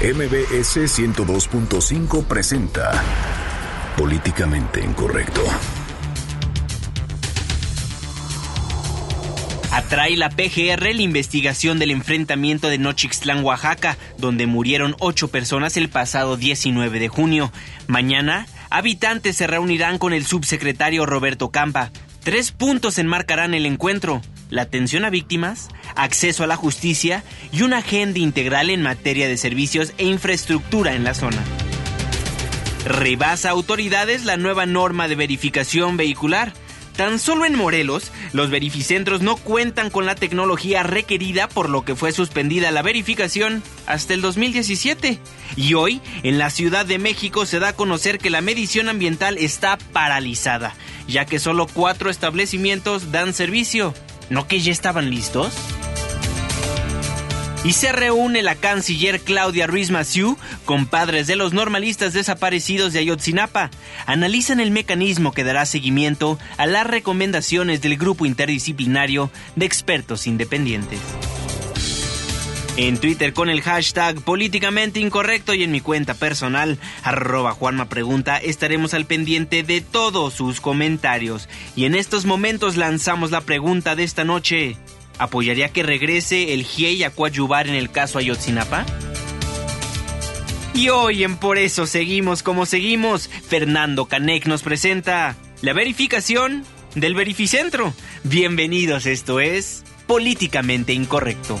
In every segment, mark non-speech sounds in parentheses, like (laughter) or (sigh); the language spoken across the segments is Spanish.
MBS 102.5 presenta Políticamente Incorrecto. Atrae la PGR la investigación del enfrentamiento de Nochixtlán, Oaxaca, donde murieron ocho personas el pasado 19 de junio. Mañana, habitantes se reunirán con el subsecretario Roberto Campa. Tres puntos enmarcarán el encuentro. La atención a víctimas, acceso a la justicia y una agenda integral en materia de servicios e infraestructura en la zona. Rebasa autoridades la nueva norma de verificación vehicular Tan solo en Morelos, los verificentros no cuentan con la tecnología requerida por lo que fue suspendida la verificación hasta el 2017. Y hoy, en la Ciudad de México se da a conocer que la medición ambiental está paralizada, ya que solo cuatro establecimientos dan servicio. ¿No que ya estaban listos? Y se reúne la canciller Claudia Ruiz Massieu con padres de los normalistas desaparecidos de Ayotzinapa. Analizan el mecanismo que dará seguimiento a las recomendaciones del grupo interdisciplinario de expertos independientes. En Twitter con el hashtag políticamente incorrecto y en mi cuenta personal, arroba estaremos al pendiente de todos sus comentarios. Y en estos momentos lanzamos la pregunta de esta noche apoyaría que regrese el GIEI a coadyuvar en el caso Ayotzinapa? Y hoy en Por eso seguimos como seguimos, Fernando Canek nos presenta la verificación del Verificentro. Bienvenidos, esto es Políticamente Incorrecto.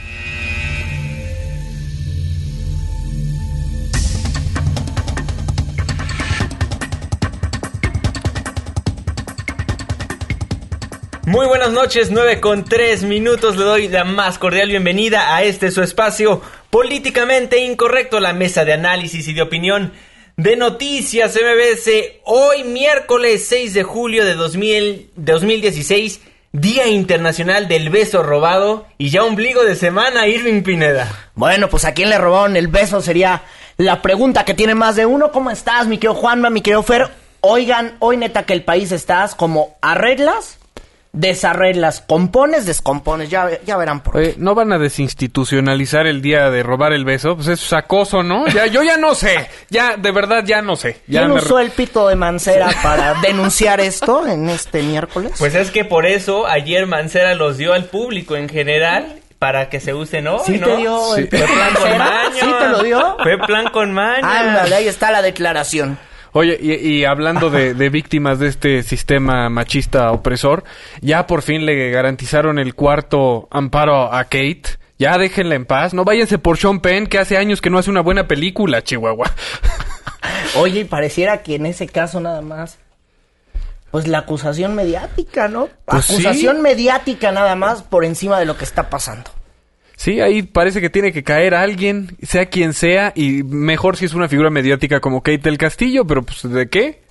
Buenas noches, 9 con 3 minutos. Le doy la más cordial bienvenida a este su espacio políticamente incorrecto, la mesa de análisis y de opinión de Noticias MBS. Hoy, miércoles 6 de julio de 2000, 2016, Día Internacional del Beso Robado y ya ombligo de semana, Irving Pineda. Bueno, pues a quién le robaron el beso sería la pregunta que tiene más de uno. ¿Cómo estás, mi querido Juanma, mi querido Fer? Oigan, hoy neta que el país estás como arreglas desarreglas, compones, descompones, ya, ya verán por qué. ¿No van a desinstitucionalizar el día de robar el beso? Pues eso es acoso, ¿no? Ya, yo ya no sé, ya, de verdad ya no sé. Ya ¿Quién usó el pito de Mancera para (laughs) denunciar esto en este miércoles? Pues es que por eso ayer Mancera los dio al público en general para que se usen hoy, ¿Sí ¿no? te dio el Fue plan con maño. ¿Sí te lo dio? Fue plan con maño. Ándale, ahí está la declaración. Oye, y, y hablando de, de, víctimas de este sistema machista opresor, ya por fin le garantizaron el cuarto amparo a Kate. Ya déjenla en paz. No váyanse por Sean Penn, que hace años que no hace una buena película, Chihuahua. (laughs) Oye, y pareciera que en ese caso nada más. Pues la acusación mediática, ¿no? Pues acusación sí. mediática nada más por encima de lo que está pasando. Sí, ahí parece que tiene que caer alguien, sea quien sea, y mejor si es una figura mediática como Kate del Castillo, pero pues ¿de qué?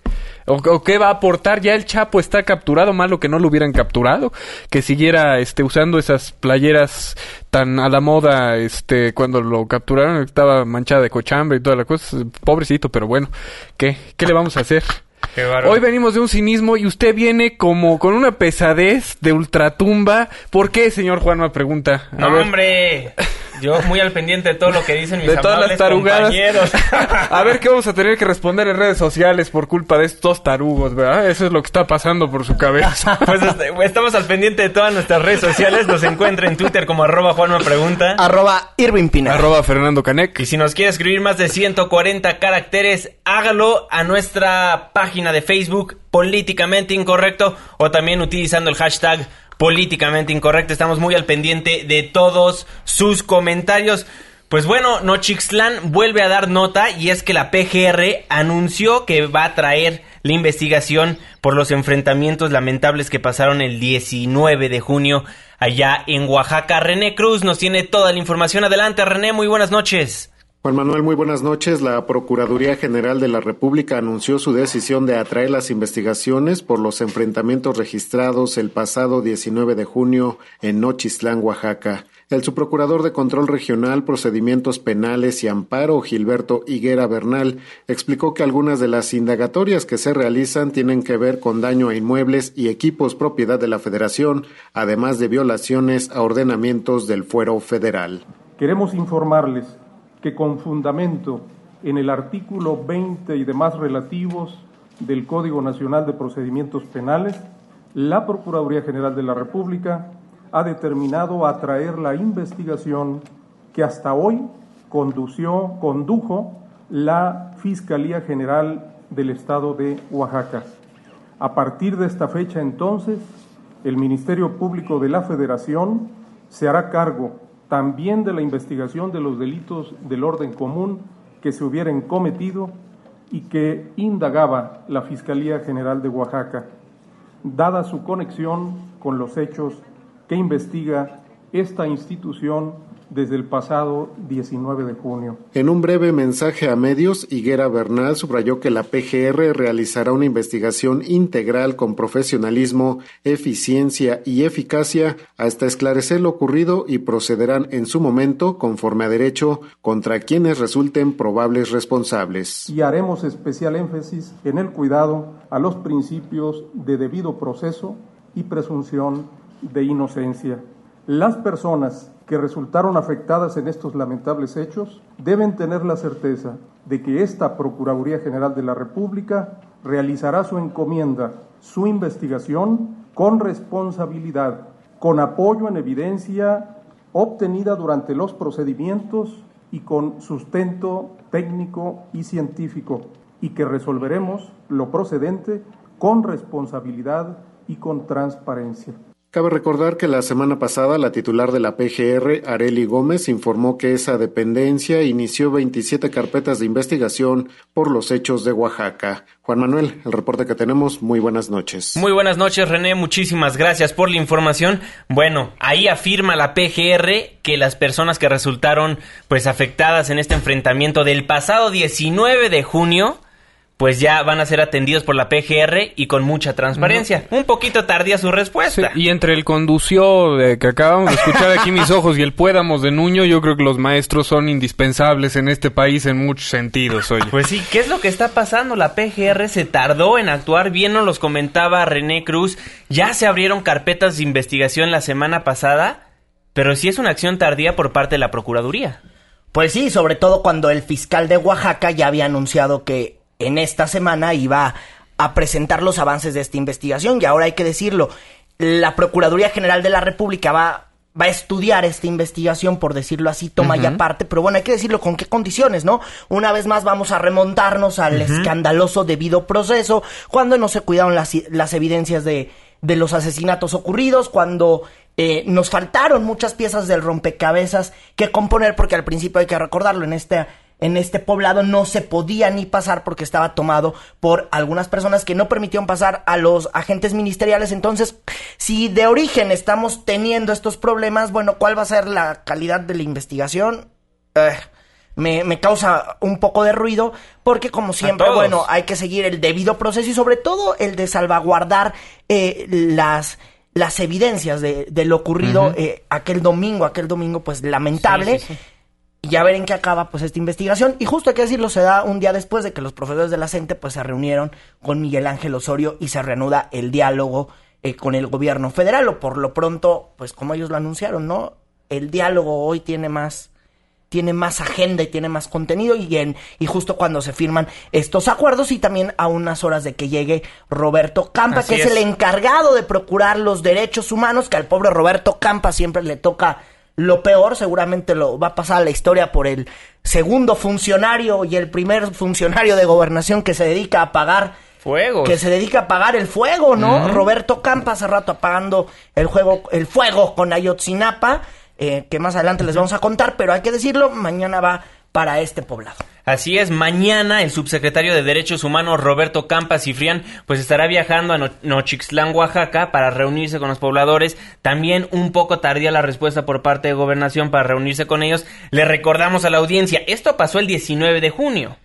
¿O, o qué va a aportar? Ya el Chapo está capturado, malo que no lo hubieran capturado, que siguiera este usando esas playeras tan a la moda, este, cuando lo capturaron, estaba manchada de cochambre y toda la cosa, pobrecito, pero bueno, ¿qué? ¿Qué le vamos a hacer? Hoy venimos de un cinismo y usted viene como con una pesadez de ultratumba. ¿Por qué, señor Juan? Me pregunta. A no, ver. hombre. (laughs) Yo muy al pendiente de todo lo que dicen mis de todas las tarugadas. compañeros. (laughs) a ver qué vamos a tener que responder en redes sociales por culpa de estos tarugos, ¿verdad? Eso es lo que está pasando por su cabeza. (laughs) pues este, estamos al pendiente de todas nuestras redes sociales. Nos encuentra en Twitter como arroba Juanma Pregunta. Arroba Irving Pina. Arroba Fernando Canek. Y si nos quiere escribir más de 140 caracteres, hágalo a nuestra página de Facebook Políticamente Incorrecto o también utilizando el hashtag políticamente incorrecto. Estamos muy al pendiente de todos sus comentarios. Pues bueno, Nochixtlán vuelve a dar nota y es que la PGR anunció que va a traer la investigación por los enfrentamientos lamentables que pasaron el 19 de junio allá en Oaxaca. René Cruz nos tiene toda la información. Adelante, René, muy buenas noches. Juan Manuel, muy buenas noches. La Procuraduría General de la República anunció su decisión de atraer las investigaciones por los enfrentamientos registrados el pasado 19 de junio en Nochistlán, Oaxaca. El subprocurador de Control Regional, Procedimientos Penales y Amparo, Gilberto Higuera Bernal, explicó que algunas de las indagatorias que se realizan tienen que ver con daño a inmuebles y equipos propiedad de la Federación, además de violaciones a ordenamientos del fuero federal. Queremos informarles que con fundamento en el artículo 20 y demás relativos del Código Nacional de Procedimientos Penales, la Procuraduría General de la República ha determinado atraer la investigación que hasta hoy condució, condujo la Fiscalía General del Estado de Oaxaca. A partir de esta fecha entonces, el Ministerio Público de la Federación se hará cargo también de la investigación de los delitos del orden común que se hubieran cometido y que indagaba la Fiscalía General de Oaxaca, dada su conexión con los hechos que investiga esta institución desde el pasado 19 de junio. En un breve mensaje a medios, Higuera Bernal subrayó que la PGR realizará una investigación integral con profesionalismo, eficiencia y eficacia hasta esclarecer lo ocurrido y procederán en su momento, conforme a derecho, contra quienes resulten probables responsables. Y haremos especial énfasis en el cuidado a los principios de debido proceso y presunción de inocencia. Las personas que resultaron afectadas en estos lamentables hechos deben tener la certeza de que esta Procuraduría General de la República realizará su encomienda, su investigación con responsabilidad, con apoyo en evidencia obtenida durante los procedimientos y con sustento técnico y científico, y que resolveremos lo procedente con responsabilidad y con transparencia. Cabe recordar que la semana pasada la titular de la PGR, Areli Gómez, informó que esa dependencia inició 27 carpetas de investigación por los hechos de Oaxaca. Juan Manuel, el reporte que tenemos, muy buenas noches. Muy buenas noches, René, muchísimas gracias por la información. Bueno, ahí afirma la PGR que las personas que resultaron pues afectadas en este enfrentamiento del pasado 19 de junio pues ya van a ser atendidos por la PGR y con mucha transparencia. Un poquito tardía su respuesta. y entre el condució de que acabamos de escuchar aquí mis ojos y el puédamos de Nuño, yo creo que los maestros son indispensables en este país en muchos sentidos, oye. Pues sí, ¿qué es lo que está pasando? La PGR se tardó en actuar, bien nos los comentaba René Cruz, ya se abrieron carpetas de investigación la semana pasada, pero sí es una acción tardía por parte de la Procuraduría. Pues sí, sobre todo cuando el fiscal de Oaxaca ya había anunciado que en esta semana iba a presentar los avances de esta investigación y ahora hay que decirlo, la Procuraduría General de la República va, va a estudiar esta investigación, por decirlo así, toma ya parte, pero bueno, hay que decirlo con qué condiciones, ¿no? Una vez más vamos a remontarnos al escandaloso debido proceso, cuando no se cuidaron las, las evidencias de, de los asesinatos ocurridos, cuando eh, nos faltaron muchas piezas del rompecabezas que componer, porque al principio hay que recordarlo, en este en este poblado no se podía ni pasar porque estaba tomado por algunas personas que no permitieron pasar a los agentes ministeriales. Entonces, si de origen estamos teniendo estos problemas, bueno, ¿cuál va a ser la calidad de la investigación? Eh, me, causa un poco de ruido porque como siempre, bueno, hay que seguir el debido proceso y sobre todo el de salvaguardar eh, las las evidencias de, lo ocurrido eh, aquel domingo, aquel domingo pues lamentable y ya ver en qué acaba pues esta investigación. Y justo hay que decirlo, se da un día después de que los profesores de la CENTE pues se reunieron con Miguel Ángel Osorio y se reanuda el diálogo eh, con el gobierno federal. O por lo pronto, pues como ellos lo anunciaron, ¿no? El diálogo hoy tiene más tiene más agenda y tiene más contenido y, en, y justo cuando se firman estos acuerdos y también a unas horas de que llegue Roberto Campa, que es, es el encargado de procurar los derechos humanos, que al pobre Roberto Campa siempre le toca lo peor seguramente lo va a pasar a la historia por el segundo funcionario y el primer funcionario de gobernación que se dedica a pagar fuego. Que se dedica a apagar el fuego, ¿no? Roberto Campa hace rato apagando el juego, el fuego con Ayotzinapa, eh, que más adelante les vamos a contar, pero hay que decirlo, mañana va para este poblado. Así es, mañana el subsecretario de Derechos Humanos Roberto Campa Cifrián pues estará viajando a Nochixtlán, Oaxaca para reunirse con los pobladores. También un poco tardía la respuesta por parte de Gobernación para reunirse con ellos. Le recordamos a la audiencia, esto pasó el 19 de junio.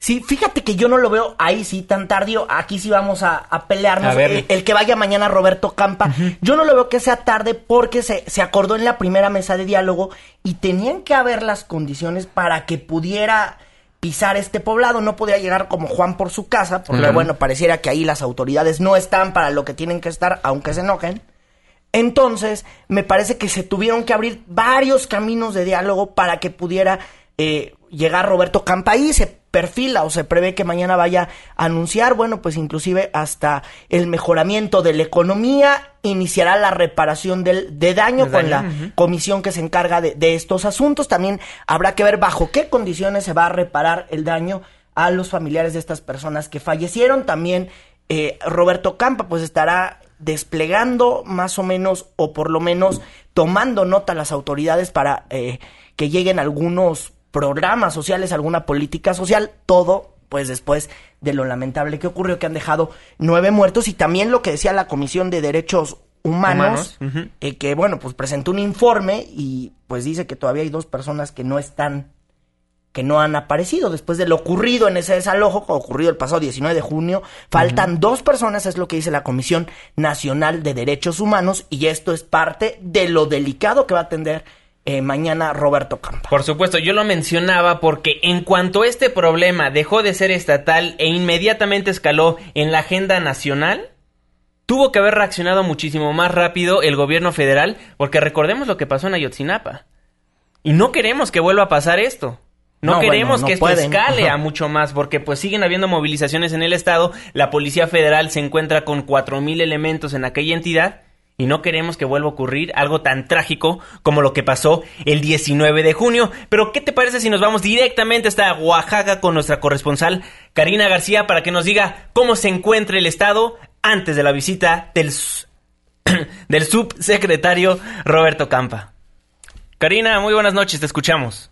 Sí, fíjate que yo no lo veo ahí sí tan tardío. Aquí sí vamos a, pelearnos. el, que vaya mañana Roberto Campa. Yo no lo veo que sea tarde porque se, se acordó en la primera mesa de diálogo y tenían que haber las condiciones para que pudiera pisar este poblado, no podía llegar como Juan por su casa, porque bueno, pareciera que ahí las autoridades no están para lo que tienen que estar, aunque se enojen. Entonces, me parece que se tuvieron que abrir varios caminos de diálogo para que pudiera eh, llegar Roberto Campa ahí. Se perfila o se prevé que mañana vaya a anunciar, bueno, pues inclusive hasta el mejoramiento de la economía, iniciará la reparación del, de daño con la comisión que se encarga de, estos asuntos. También habrá que ver bajo qué condiciones se va a reparar el daño a los familiares de estas personas que fallecieron. También eh, Roberto Campa pues estará desplegando más o menos o por lo menos tomando nota las autoridades para eh, que lleguen algunos programas sociales, alguna política social, todo pues después de lo lamentable que ocurrió, que han dejado nueve muertos y también lo que decía la Comisión de Derechos Humanos, eh, que bueno, pues presentó un informe y pues dice que todavía hay dos personas que no están, que no han aparecido. Después de lo ocurrido en ese desalojo, ocurrido el pasado 19 de junio, faltan dos personas, es lo que dice la Comisión Nacional de Derechos Humanos y esto es parte de lo delicado que va a atender eh, mañana Roberto Campa. Por supuesto, yo lo mencionaba porque en cuanto este problema dejó de ser estatal e inmediatamente escaló en la agenda nacional, tuvo que haber reaccionado muchísimo más rápido el gobierno federal, porque recordemos lo que pasó en Ayotzinapa. Y no queremos que vuelva a pasar esto. No, queremos que esto escale a (laughs) mucho más, porque pues siguen habiendo movilizaciones en el estado, la Policía Federal se encuentra con cuatro mil elementos en aquella entidad, y no queremos que vuelva a ocurrir algo tan trágico como lo que pasó el 19 de junio. Pero ¿qué te parece si nos vamos directamente hasta Oaxaca con nuestra corresponsal Karina García para que nos diga cómo se encuentra el estado antes de la visita del, (clears throat) subsecretario Roberto Campa? Karina, muy buenas noches, te escuchamos.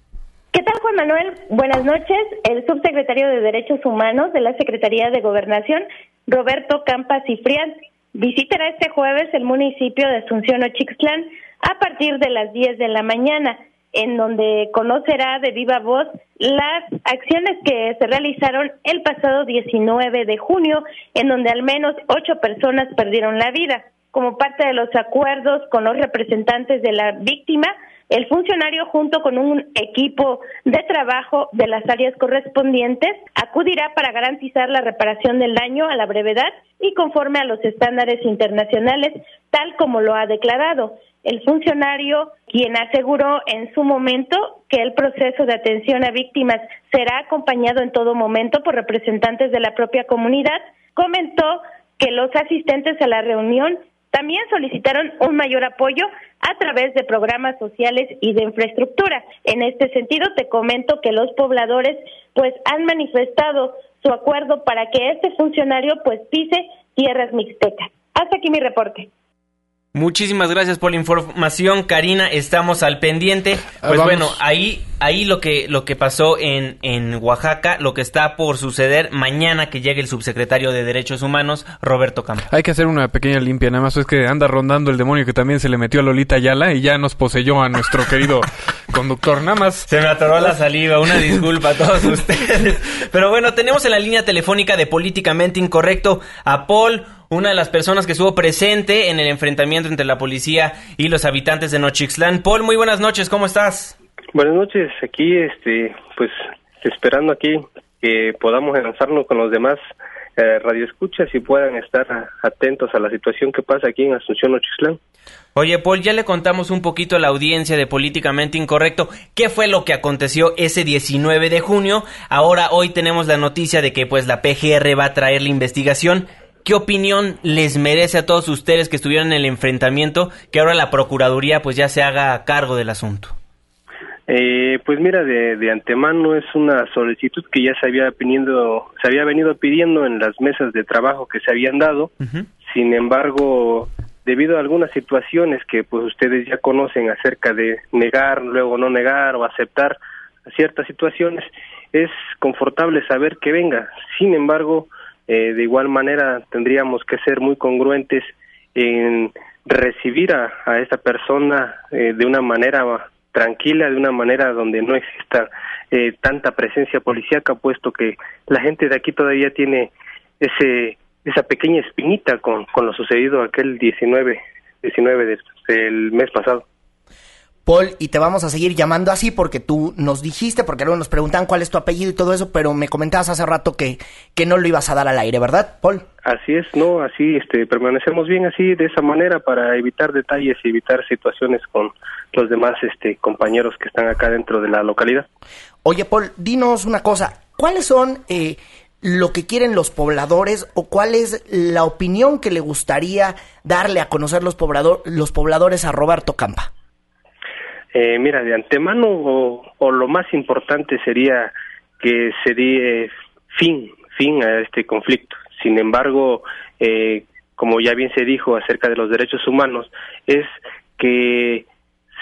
¿Qué tal, Juan Manuel? Buenas noches. El subsecretario de Derechos Humanos de la Secretaría de Gobernación, Roberto Campa Cifrián, Visitará este jueves el municipio de Asunción Ochixtlán a partir de las 10 de la mañana, en donde conocerá de viva voz las acciones que se realizaron el pasado 19 de junio, en donde al menos ocho personas perdieron la vida. Como parte de los acuerdos con los representantes de la víctima, el funcionario, junto con un equipo de trabajo de las áreas correspondientes, acudirá para garantizar la reparación del daño a la brevedad y conforme a los estándares internacionales, tal como lo ha declarado. El funcionario, quien aseguró en su momento que el proceso de atención a víctimas será acompañado en todo momento por representantes de la propia comunidad, comentó que los asistentes a la reunión también solicitaron un mayor apoyo a través de programas sociales y de infraestructura. En este sentido, te comento que los pobladores pues han manifestado su acuerdo para que este funcionario pues pise tierras mixtecas. Hasta aquí mi reporte. Muchísimas gracias por la información, Karina. Estamos al pendiente. Ah, pues bueno, ahí, ahí lo que, lo que pasó en, en Oaxaca, lo que está por suceder mañana que llegue el subsecretario de Derechos Humanos, Roberto Campos. Hay que hacer una pequeña limpia, nada más es que anda rondando el demonio que también se le metió a Lolita Ayala y ya nos poseyó a nuestro querido (laughs) conductor. Nada más. Se me atoró la saliva, una disculpa a todos (laughs) ustedes. Pero bueno, tenemos en la línea telefónica de Políticamente Incorrecto a Paul una de las personas que estuvo presente en el enfrentamiento entre la policía y los habitantes de Nochixtlán. Paul, muy buenas noches, ¿cómo estás? Buenas noches, aquí, este, pues, esperando aquí que podamos lanzarnos con los demás eh, radioescuchas y puedan estar atentos a la situación que pasa aquí en Asunción Nochixtlán. Oye, Paul, ya le contamos un poquito a la audiencia de Políticamente Incorrecto qué fue lo que aconteció ese 19 de junio. Ahora, hoy tenemos la noticia de que pues la PGR va a traer la investigación. ¿Qué opinión les merece a todos ustedes que estuvieron en el enfrentamiento que ahora la Procuraduría pues ya se haga cargo del asunto? Eh, pues mira, de, antemano es una solicitud que ya se había, pidiendo, se había venido pidiendo en las mesas de trabajo que se habían dado. Sin embargo, debido a algunas situaciones que pues ustedes ya conocen acerca de negar, luego no negar o aceptar ciertas situaciones, es confortable saber que venga. Sin embargo, eh, de igual manera tendríamos que ser muy congruentes en recibir a, a esta persona eh, de una manera tranquila, de una manera donde no exista eh, tanta presencia policíaca, puesto que la gente de aquí todavía tiene ese esa pequeña espinita con, con lo sucedido aquel 19, 19 del mes pasado. Paul, y te vamos a seguir llamando así porque tú nos dijiste, porque luego nos preguntan cuál es tu apellido y todo eso, pero me comentabas hace rato que, que no lo ibas a dar al aire, ¿verdad, Paul? Así es, no, así este, permanecemos bien así, de esa manera, para evitar detalles y evitar situaciones con los demás este, compañeros que están acá dentro de la localidad. Oye, Paul, dinos una cosa, ¿cuáles son eh, lo que quieren los pobladores o cuál es la opinión que le gustaría darle a conocer los, poblador, los pobladores a Roberto Campa? Eh, mira, de antemano o, lo más importante sería que se dé fin, fin a este conflicto. Sin embargo, eh, como ya bien se dijo acerca de los derechos humanos, es que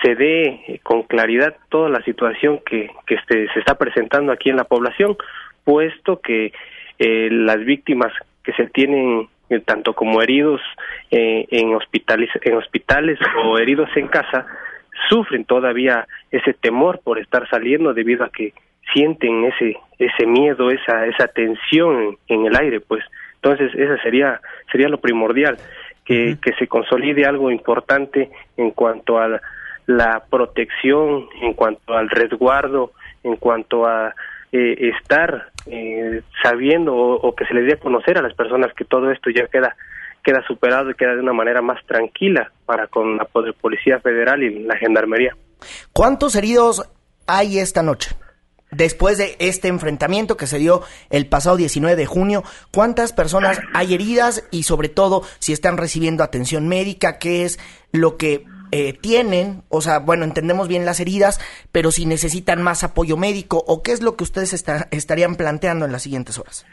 se dé con claridad toda la situación que, que este, se está presentando aquí en la población, puesto que eh, las víctimas que se tienen tanto como heridos en hospitales en hospitales o heridos en casa sufren todavía ese temor por estar saliendo debido a que sienten ese ese miedo, esa esa tensión en, el aire, pues. Entonces esa sería sería lo primordial que, que se consolide algo importante en cuanto a la, protección, en cuanto al resguardo, en cuanto a eh, estar eh, sabiendo o, o, que se les dé a conocer a las personas que todo esto ya queda queda superado y queda de una manera más tranquila para con la Policía Federal y la Gendarmería. ¿Cuántos heridos hay esta noche? Después de este enfrentamiento que se dio el pasado 19 de junio, ¿cuántas personas hay heridas y sobre todo si están recibiendo atención médica? ¿Qué es lo que eh, tienen? O sea, bueno, entendemos bien las heridas, pero si necesitan más apoyo médico o qué es lo que ustedes estarían planteando en las siguientes horas.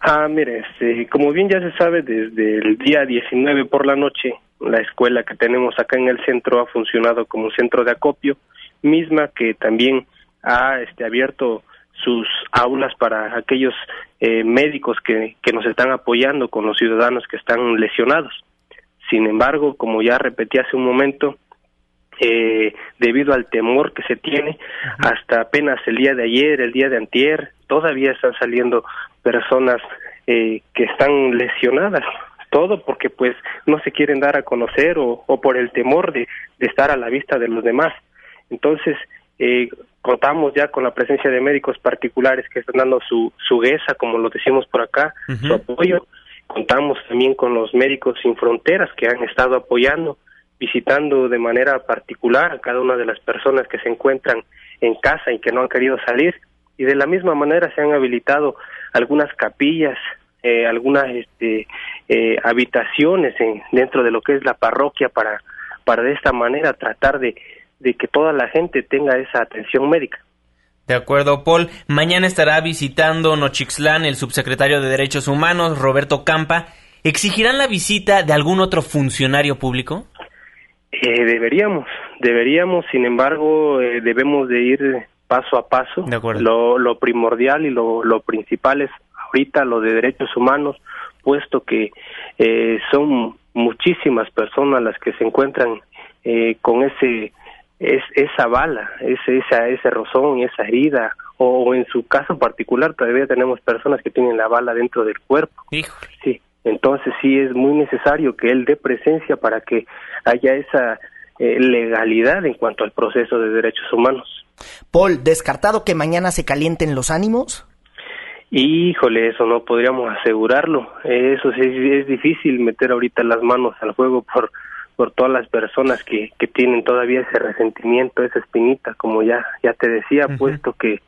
Ah, mire, este, como bien ya se sabe, desde el día 19 por la noche, la escuela que tenemos acá en el centro ha funcionado como centro de acopio, misma que también ha este, abierto sus aulas para aquellos eh, médicos que, que nos están apoyando con los ciudadanos que están lesionados. Sin embargo, como ya repetí hace un momento, eh, debido al temor que se tiene, hasta apenas el día de ayer, el día de antier, todavía están saliendo personas eh, que están lesionadas todo porque pues no se quieren dar a conocer o, o por el temor de, de, estar a la vista de los demás. Entonces eh, contamos ya con la presencia de médicos particulares que están dando su su guesa como lo decimos por acá su apoyo. Contamos también con los médicos sin fronteras que han estado apoyando visitando de manera particular a cada una de las personas que se encuentran en casa y que no han querido salir y de la misma manera se han habilitado algunas capillas, eh, algunas este, eh, habitaciones en, dentro de lo que es la parroquia para, para de esta manera tratar de, de que toda la gente tenga esa atención médica. De acuerdo, Paul. Mañana estará visitando Nochixtlán el subsecretario de Derechos Humanos, Roberto Campa. ¿Exigirán la visita de algún otro funcionario público? Eh, deberíamos, deberíamos, sin embargo, eh, debemos de ir paso a paso. Lo, lo primordial y lo, lo principal es ahorita lo de derechos humanos, puesto que eh, son muchísimas personas las que se encuentran eh, con ese es, esa bala, ese, esa, ese rozón, esa herida, o, en su caso particular todavía tenemos personas que tienen la bala dentro del cuerpo. Sí, entonces sí es muy necesario que él dé presencia para que haya esa eh, legalidad en cuanto al proceso de derechos humanos. Paul, ¿descartado que mañana se calienten los ánimos? Híjole, eso no podríamos asegurarlo. Eso sí es difícil meter ahorita las manos al fuego por por todas las personas que, que tienen todavía ese resentimiento, esa espinita, como ya ya te decía, puesto que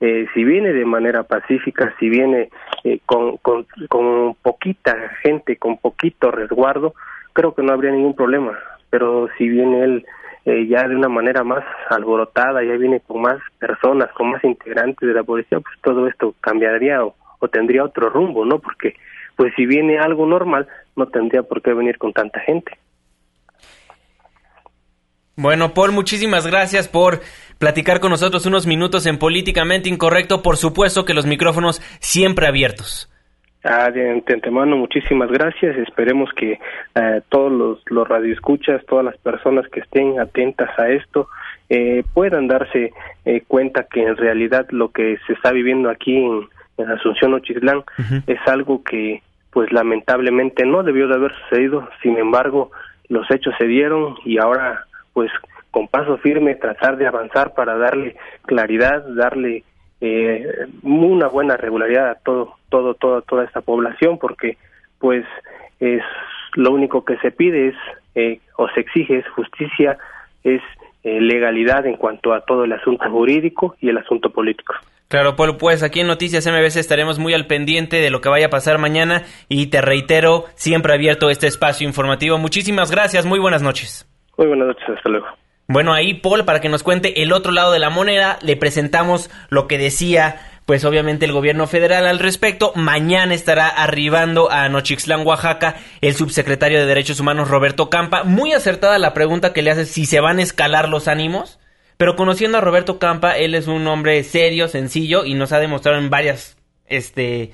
eh, si viene de manera pacífica, si viene eh, con, con, con poquita gente, con poquito resguardo, creo que no habría ningún problema. Pero si viene él eh, ya de una manera más alborotada, ya viene con más personas, con más integrantes de la policía, pues todo esto cambiaría o, tendría otro rumbo, ¿no? Porque pues si viene algo normal, no tendría por qué venir con tanta gente. Bueno, Paul, muchísimas gracias por platicar con nosotros unos minutos en Políticamente Incorrecto. Por supuesto que los micrófonos siempre abiertos. Ah, de, antemano, muchísimas gracias. Esperemos que eh, todos los, los radioescuchas, todas las personas que estén atentas a esto, eh, puedan darse eh, cuenta que en realidad lo que se está viviendo aquí en, Asunción Ochislán es algo que, pues lamentablemente no debió de haber sucedido. Sin embargo, los hechos se dieron y ahora, pues con paso firme, tratar de avanzar para darle claridad, darle eh, una buena regularidad a todo, todo, toda, toda esta población, porque pues es lo único que se pide es eh, o se exige es justicia, es eh, legalidad en cuanto a todo el asunto jurídico y el asunto político. Claro, Polo, pues aquí en Noticias MBC estaremos muy al pendiente de lo que vaya a pasar mañana y te reitero, siempre abierto este espacio informativo. Muchísimas gracias, muy buenas noches. Muy buenas noches, hasta luego. Bueno, ahí Paul, para que nos cuente el otro lado de la moneda, le presentamos lo que decía, pues obviamente el gobierno federal al respecto. Mañana estará arribando a Nochixtlán, Oaxaca, el subsecretario de Derechos Humanos Roberto Campa. Muy acertada la pregunta que le hace si se van a escalar los ánimos. Pero conociendo a Roberto Campa, él es un hombre serio, sencillo y nos ha demostrado en varias, este,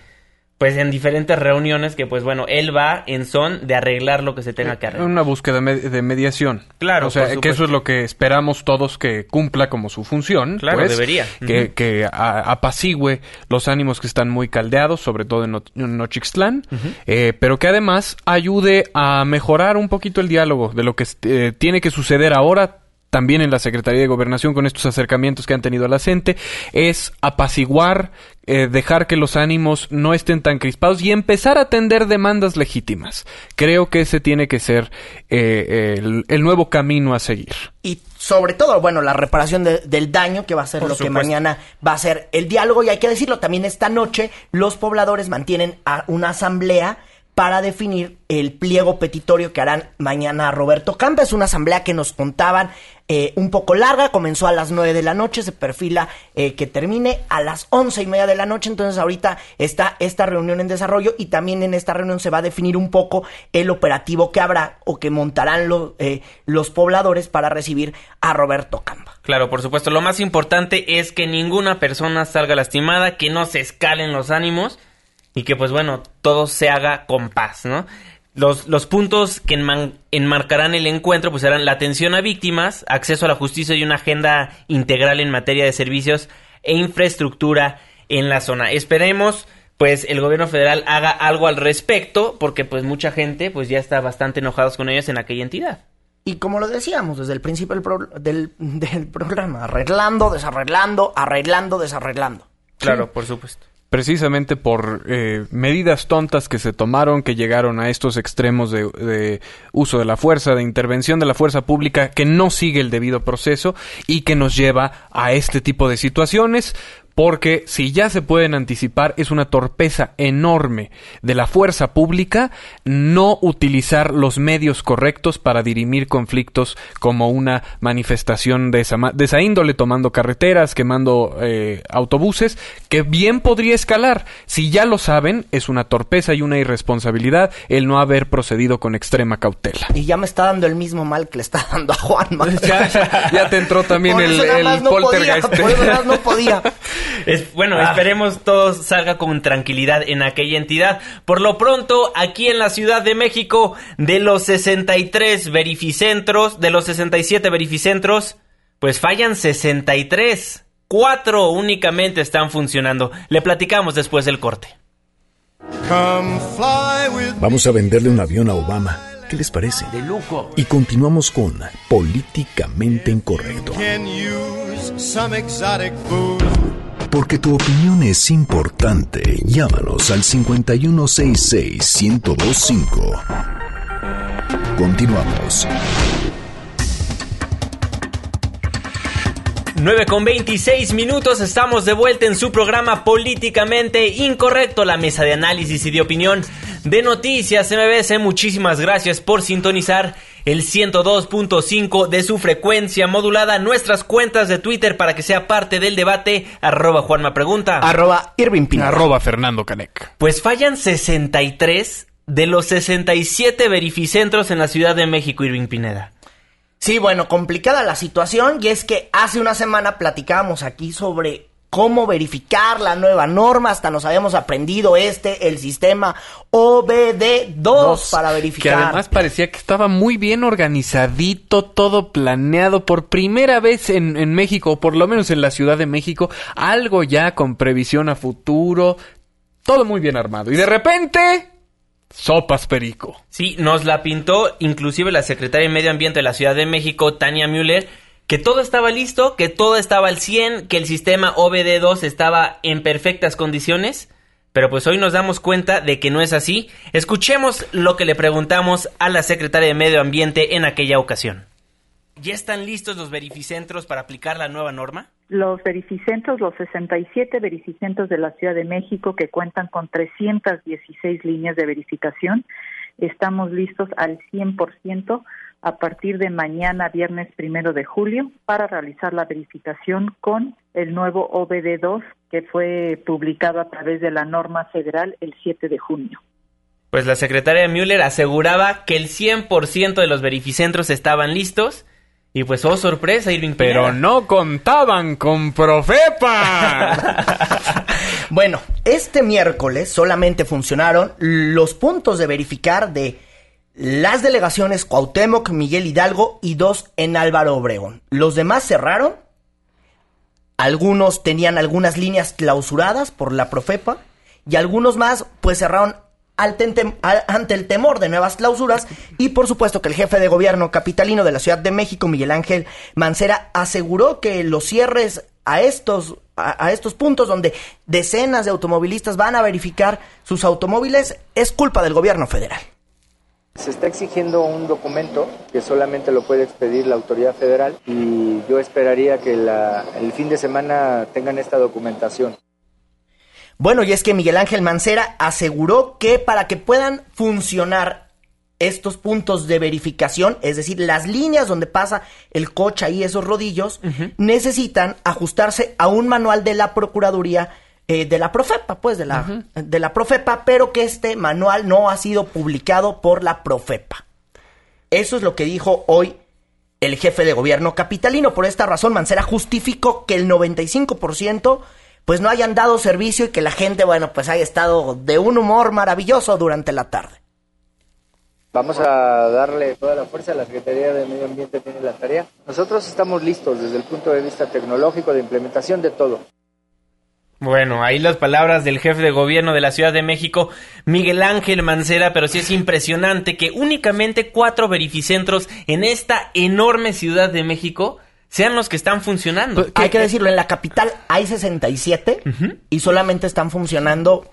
pues en diferentes reuniones que pues bueno, él va en son de arreglar lo que se tenga que arreglar. Una búsqueda de mediación. Claro. O sea, que eso es lo que esperamos todos que cumpla como su función. Claro, pues, debería. Que, que apacigüe los ánimos que están muy caldeados, sobre todo en, Nochixtlán, eh, pero que además ayude a mejorar un poquito el diálogo de lo que eh, tiene que suceder ahora también en la Secretaría de Gobernación con estos acercamientos que han tenido a la gente, es apaciguar, eh, dejar que los ánimos no estén tan crispados y empezar a atender demandas legítimas. Creo que ese tiene que ser eh, el, nuevo camino a seguir. Y sobre todo, bueno, la reparación del daño, que va a ser lo que mañana va a ser el diálogo. Y hay que decirlo, también esta noche los pobladores mantienen una asamblea para definir el pliego petitorio que harán mañana a Roberto Campa. Es una asamblea que nos contaban eh, un poco larga, comenzó a las nueve de la noche, se perfila eh, que termine a las once y media de la noche, entonces ahorita está esta reunión en desarrollo y también en esta reunión se va a definir un poco el operativo que habrá o que montarán eh, los pobladores para recibir a Roberto Campa. Claro, por supuesto, lo más importante es que ninguna persona salga lastimada, que no se escalen los ánimos y que pues bueno, todo se haga con paz, ¿no? Los, los puntos que enmarcarán el encuentro pues serán la atención a víctimas, acceso a la justicia y una agenda integral en materia de servicios e infraestructura en la zona. Esperemos pues el gobierno federal haga algo al respecto porque pues mucha gente pues ya está bastante enojados con ellos en aquella entidad. Y como lo decíamos desde el principio del, del programa, arreglando, desarreglando, arreglando, desarreglando. Claro, por supuesto precisamente por eh, medidas tontas que se tomaron, que llegaron a estos extremos de, de, uso de la fuerza, de intervención de la fuerza pública, que no sigue el debido proceso y que nos lleva a este tipo de situaciones porque si ya se pueden anticipar, es una torpeza enorme de la fuerza pública no utilizar los medios correctos para dirimir conflictos como una manifestación de esa, de esa índole, tomando carreteras, quemando eh, autobuses, que bien podría escalar. Si ya lo saben, es una torpeza y una irresponsabilidad el no haber procedido con extrema cautela. Y ya me está dando el mismo mal que le está dando a Juan. (laughs) ya, te entró también el, el poltergeist. no podía. (laughs) bueno, ah. esperemos todo salga con tranquilidad en aquella entidad. Por lo pronto, aquí en la Ciudad de México, de los 63 verificentros, de los 67 verificentros, pues fallan 63. Cuatro únicamente están funcionando. Le platicamos después del corte. Vamos a venderle un avión a Obama. ¿Qué les parece? De lujo. Y continuamos con Políticamente Incorrecto. Porque tu opinión es importante. Llámanos al 5166-1025. Continuamos. 9 con 26 minutos, estamos de vuelta en su programa Políticamente Incorrecto, la mesa de análisis y de opinión de Noticias MBS. Muchísimas gracias por sintonizar el 102.5 de su frecuencia modulada. Nuestras cuentas de Twitter para que sea parte del debate. Arroba Juanma Pregunta. Arroba Irving Pineda. Arroba Fernando Canec. Pues fallan 63 de los 67 verificentros en la Ciudad de México, Irving Pineda. Sí, bueno, complicada la situación y es que hace una semana platicábamos aquí sobre cómo verificar la nueva norma, hasta nos habíamos aprendido este, el sistema OBD2 para verificar. Que además parecía que estaba muy bien organizadito, todo planeado por primera vez en, en México, o por lo menos en la Ciudad de México, algo ya con previsión a futuro, todo muy bien armado. Y de repente, Sopas Perico. Sí, nos la pintó inclusive la secretaria de Medio Ambiente de la Ciudad de México, Tania Müller, que todo estaba listo, que todo estaba al 100, que el sistema OBD2 estaba en perfectas condiciones. Pero pues hoy nos damos cuenta de que no es así. Escuchemos lo que le preguntamos a la secretaria de Medio Ambiente en aquella ocasión. ¿Ya están listos los verificentros para aplicar la nueva norma? Los verificentros, los 67 verificentros de la Ciudad de México que cuentan con 316 líneas de verificación, estamos listos al 100% a partir de mañana, viernes primero de julio, para realizar la verificación con el nuevo OBD2 que fue publicado a través de la norma federal el 7 de junio. Pues la secretaria Müller aseguraba que el 100% de los verificentros estaban listos. Y pues, oh, sorpresa, Irving Pero no contaban con Profepa. (laughs) bueno, este miércoles solamente funcionaron los puntos de verificar de las delegaciones Cuauhtémoc, Miguel Hidalgo y dos en Álvaro Obregón. Los demás cerraron. Algunos tenían algunas líneas clausuradas por la Profepa y algunos más pues cerraron ante el temor de nuevas clausuras y por supuesto que el jefe de gobierno capitalino de la Ciudad de México, Miguel Ángel Mancera, aseguró que los cierres a estos, a estos puntos donde decenas de automovilistas van a verificar sus automóviles es culpa del gobierno federal. Se está exigiendo un documento que solamente lo puede expedir la autoridad federal y yo esperaría que el fin de semana tengan esta documentación. Bueno, y es que Miguel Ángel Mancera aseguró que para que puedan funcionar estos puntos de verificación, es decir, las líneas donde pasa el coche y esos rodillos, necesitan ajustarse a un manual de la Procuraduría eh, de la Profepa, pues de la, de la Profepa, pero que este manual no ha sido publicado por la Profepa. Eso es lo que dijo hoy el jefe de gobierno capitalino. Por esta razón, Mancera justificó que el 95% pues no hayan dado servicio y que la gente, bueno, pues haya estado de un humor maravilloso durante la tarde. Vamos a darle toda la fuerza, la Secretaría de Medio Ambiente tiene la tarea. Nosotros estamos listos desde el punto de vista tecnológico, de implementación de todo. Bueno, ahí las palabras del jefe de gobierno de la Ciudad de México, Miguel Ángel Mancera, pero sí es impresionante que únicamente cuatro verificentros en esta enorme Ciudad de México sean los que están funcionando. Pues, hay que decirlo, en la capital hay 67 y solamente están funcionando,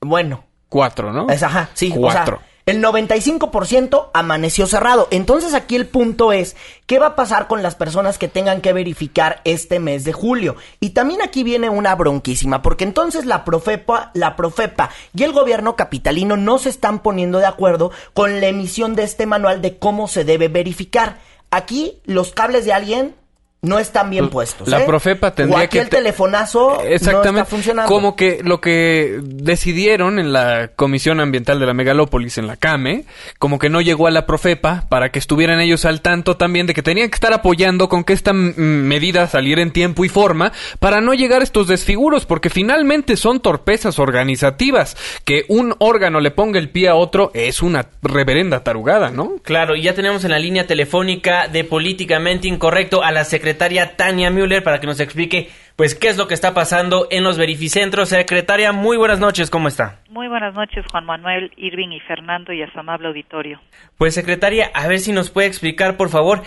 bueno. Cuatro, ¿no? Es, ajá, sí. Cuatro. El 95% amaneció cerrado. Entonces aquí el punto es, ¿qué va a pasar con las personas que tengan que verificar este mes de julio? Y también aquí viene una bronquísima, porque entonces la Profepa, la Profepa y el gobierno capitalino no se están poniendo de acuerdo con la emisión de este manual de cómo se debe verificar. Aquí los cables de alguien no están bien puestos. La ¿eh? Profepa tendría que. el telefonazo Exactamente. no está funcionando. Como que lo que decidieron en la Comisión Ambiental de la Megalópolis, en la CAME, como que no llegó a la Profepa para que estuvieran ellos al tanto también de que tenían que estar apoyando con que esta medida saliera en tiempo y forma para no llegar a estos desfiguros, porque finalmente son torpezas organizativas. Que un órgano le ponga el pie a otro es una reverenda tarugada, ¿no? Claro, y ya tenemos en la línea telefónica de Políticamente Incorrecto a la secretaria secretaria Tania Müller para que nos explique pues qué es lo que está pasando en los verificentros. Secretaria, muy buenas noches, ¿cómo está? Muy buenas noches, Juan Manuel, Irving y Fernando y a su amable auditorio. Pues secretaria, a ver si nos puede explicar, por favor,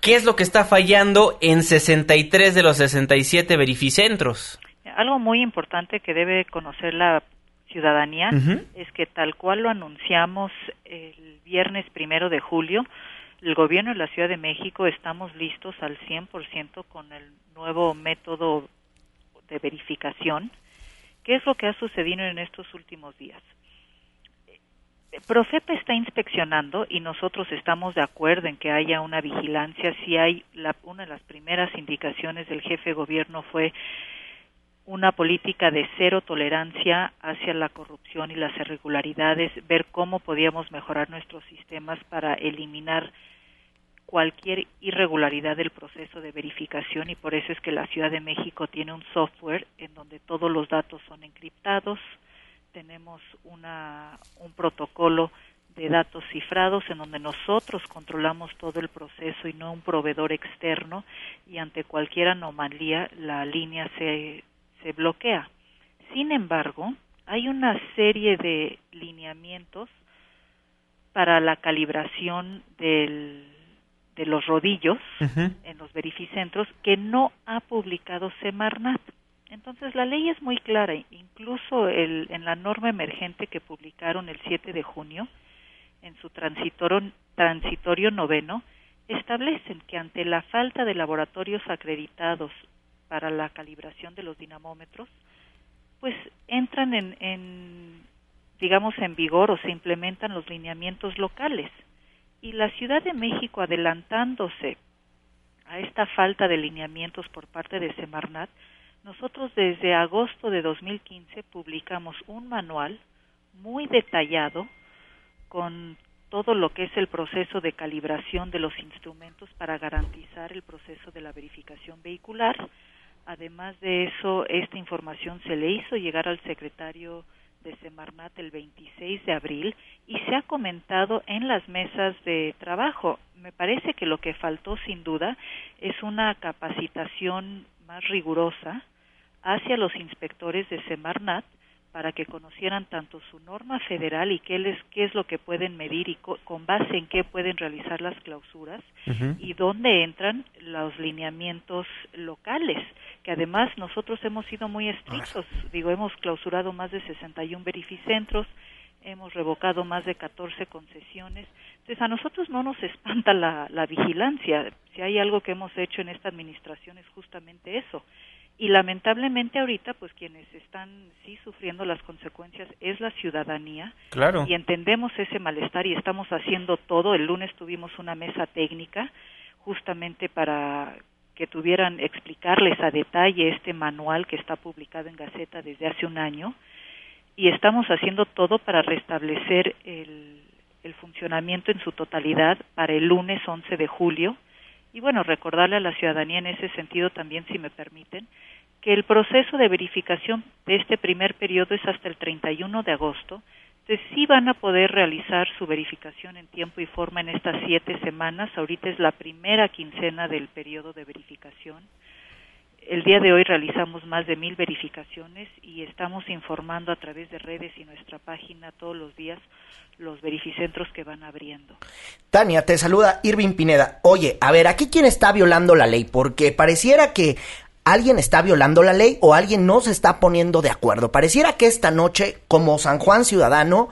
qué es lo que está fallando en 63 de los 67 verificentros. Algo muy importante que debe conocer la ciudadanía es que tal cual lo anunciamos el viernes primero de julio, el gobierno de la Ciudad de México estamos listos al 100% con el nuevo método de verificación. ¿Qué es lo que ha sucedido en estos últimos días? Profepa está inspeccionando y nosotros estamos de acuerdo en que haya una vigilancia. Si hay la, una de las primeras indicaciones del jefe de gobierno fue una política de cero tolerancia hacia la corrupción y las irregularidades, ver cómo podíamos mejorar nuestros sistemas para eliminar cualquier irregularidad del proceso de verificación. Y por eso es que la Ciudad de México tiene un software en donde todos los datos son encriptados, tenemos una, un protocolo de datos cifrados en donde nosotros controlamos todo el proceso y no un proveedor externo. Y ante cualquier anomalía la línea se, se bloquea. Sin embargo, hay una serie de lineamientos para la calibración del de los rodillos en los verificentros que no ha publicado Semarnat. Entonces la ley es muy clara, incluso el, en la norma emergente que publicaron el 7 de junio, en su transitorio, transitorio noveno, establecen que ante la falta de laboratorios acreditados para la calibración de los dinamómetros, pues entran en, en digamos, en vigor o se implementan los lineamientos locales y la Ciudad de México adelantándose a esta falta de lineamientos por parte de Semarnat, nosotros desde agosto de 2015 publicamos un manual muy detallado con todo lo que es el proceso de calibración de los instrumentos para garantizar el proceso de la verificación vehicular. Además de eso, esta información se le hizo llegar al secretario de Semarnat el 26 de abril y se ha comentado en las mesas de trabajo. Me parece que lo que faltó sin duda es una capacitación más rigurosa hacia los inspectores de Semarnat para que conocieran tanto su norma federal y qué, les, qué es lo que pueden medir y con base en qué pueden realizar las clausuras y dónde entran los lineamientos locales, que además nosotros hemos sido muy estrictos. Digo, hemos clausurado más de 61 verificentros, hemos revocado más de 14 concesiones. Entonces, a nosotros no nos espanta la, la vigilancia. Si hay algo que hemos hecho en esta administración es justamente eso y lamentablemente ahorita pues quienes están sí sufriendo las consecuencias es la ciudadanía. Claro. y entendemos ese malestar y estamos haciendo todo. El lunes tuvimos una mesa técnica justamente para que tuvieran explicarles a detalle este manual que está publicado en Gaceta desde hace un año. Y estamos haciendo todo para restablecer el, el funcionamiento en su totalidad para el lunes 11 de julio y bueno, recordarle a la ciudadanía en ese sentido también, si me permiten, que el proceso de verificación de este primer periodo es hasta el 31 de agosto. Entonces sí van a poder realizar su verificación en tiempo y forma en estas siete semanas. Ahorita es la primera quincena del periodo de verificación. El día de hoy realizamos más de mil verificaciones y estamos informando a través de redes y nuestra página todos los días los verificentros que van abriendo. Tania, te saluda Irving Pineda. Oye, a ver, aquí quién está violando la ley, porque pareciera que alguien está violando la ley o alguien no se está poniendo de acuerdo. Pareciera que esta noche, como San Juan Ciudadano,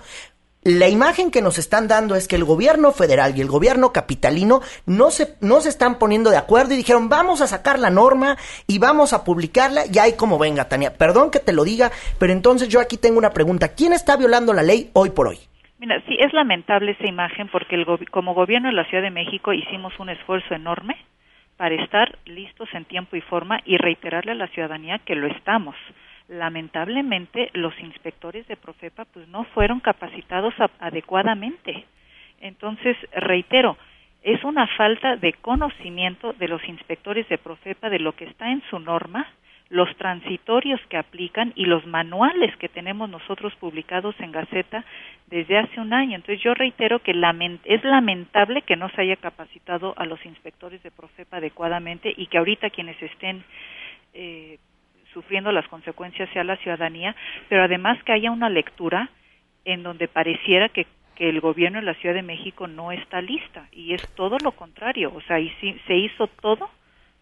la imagen que nos están dando es que el gobierno federal y el gobierno capitalino no se, no se están poniendo de acuerdo y dijeron vamos a sacar la norma y vamos a publicarla y ahí como venga, Tania. Perdón que te lo diga, pero entonces yo aquí tengo una pregunta. ¿Quién está violando la ley hoy por hoy? Mira, sí, es lamentable esa imagen porque el como gobierno de la Ciudad de México hicimos un esfuerzo enorme para estar listos en tiempo y forma y reiterarle a la ciudadanía que lo estamos. Lamentablemente, los inspectores de Profepa pues no fueron capacitados adecuadamente. Entonces, reitero, es una falta de conocimiento de los inspectores de Profepa de lo que está en su norma los transitorios que aplican y los manuales que tenemos nosotros publicados en Gaceta desde hace un año. Entonces yo reitero que es lamentable que no se haya capacitado a los inspectores de Profepa adecuadamente y que ahorita quienes estén eh, sufriendo las consecuencias sea la ciudadanía, pero además que haya una lectura en donde pareciera que que el gobierno de la Ciudad de México no está lista y es todo lo contrario, o sea, y se hizo todo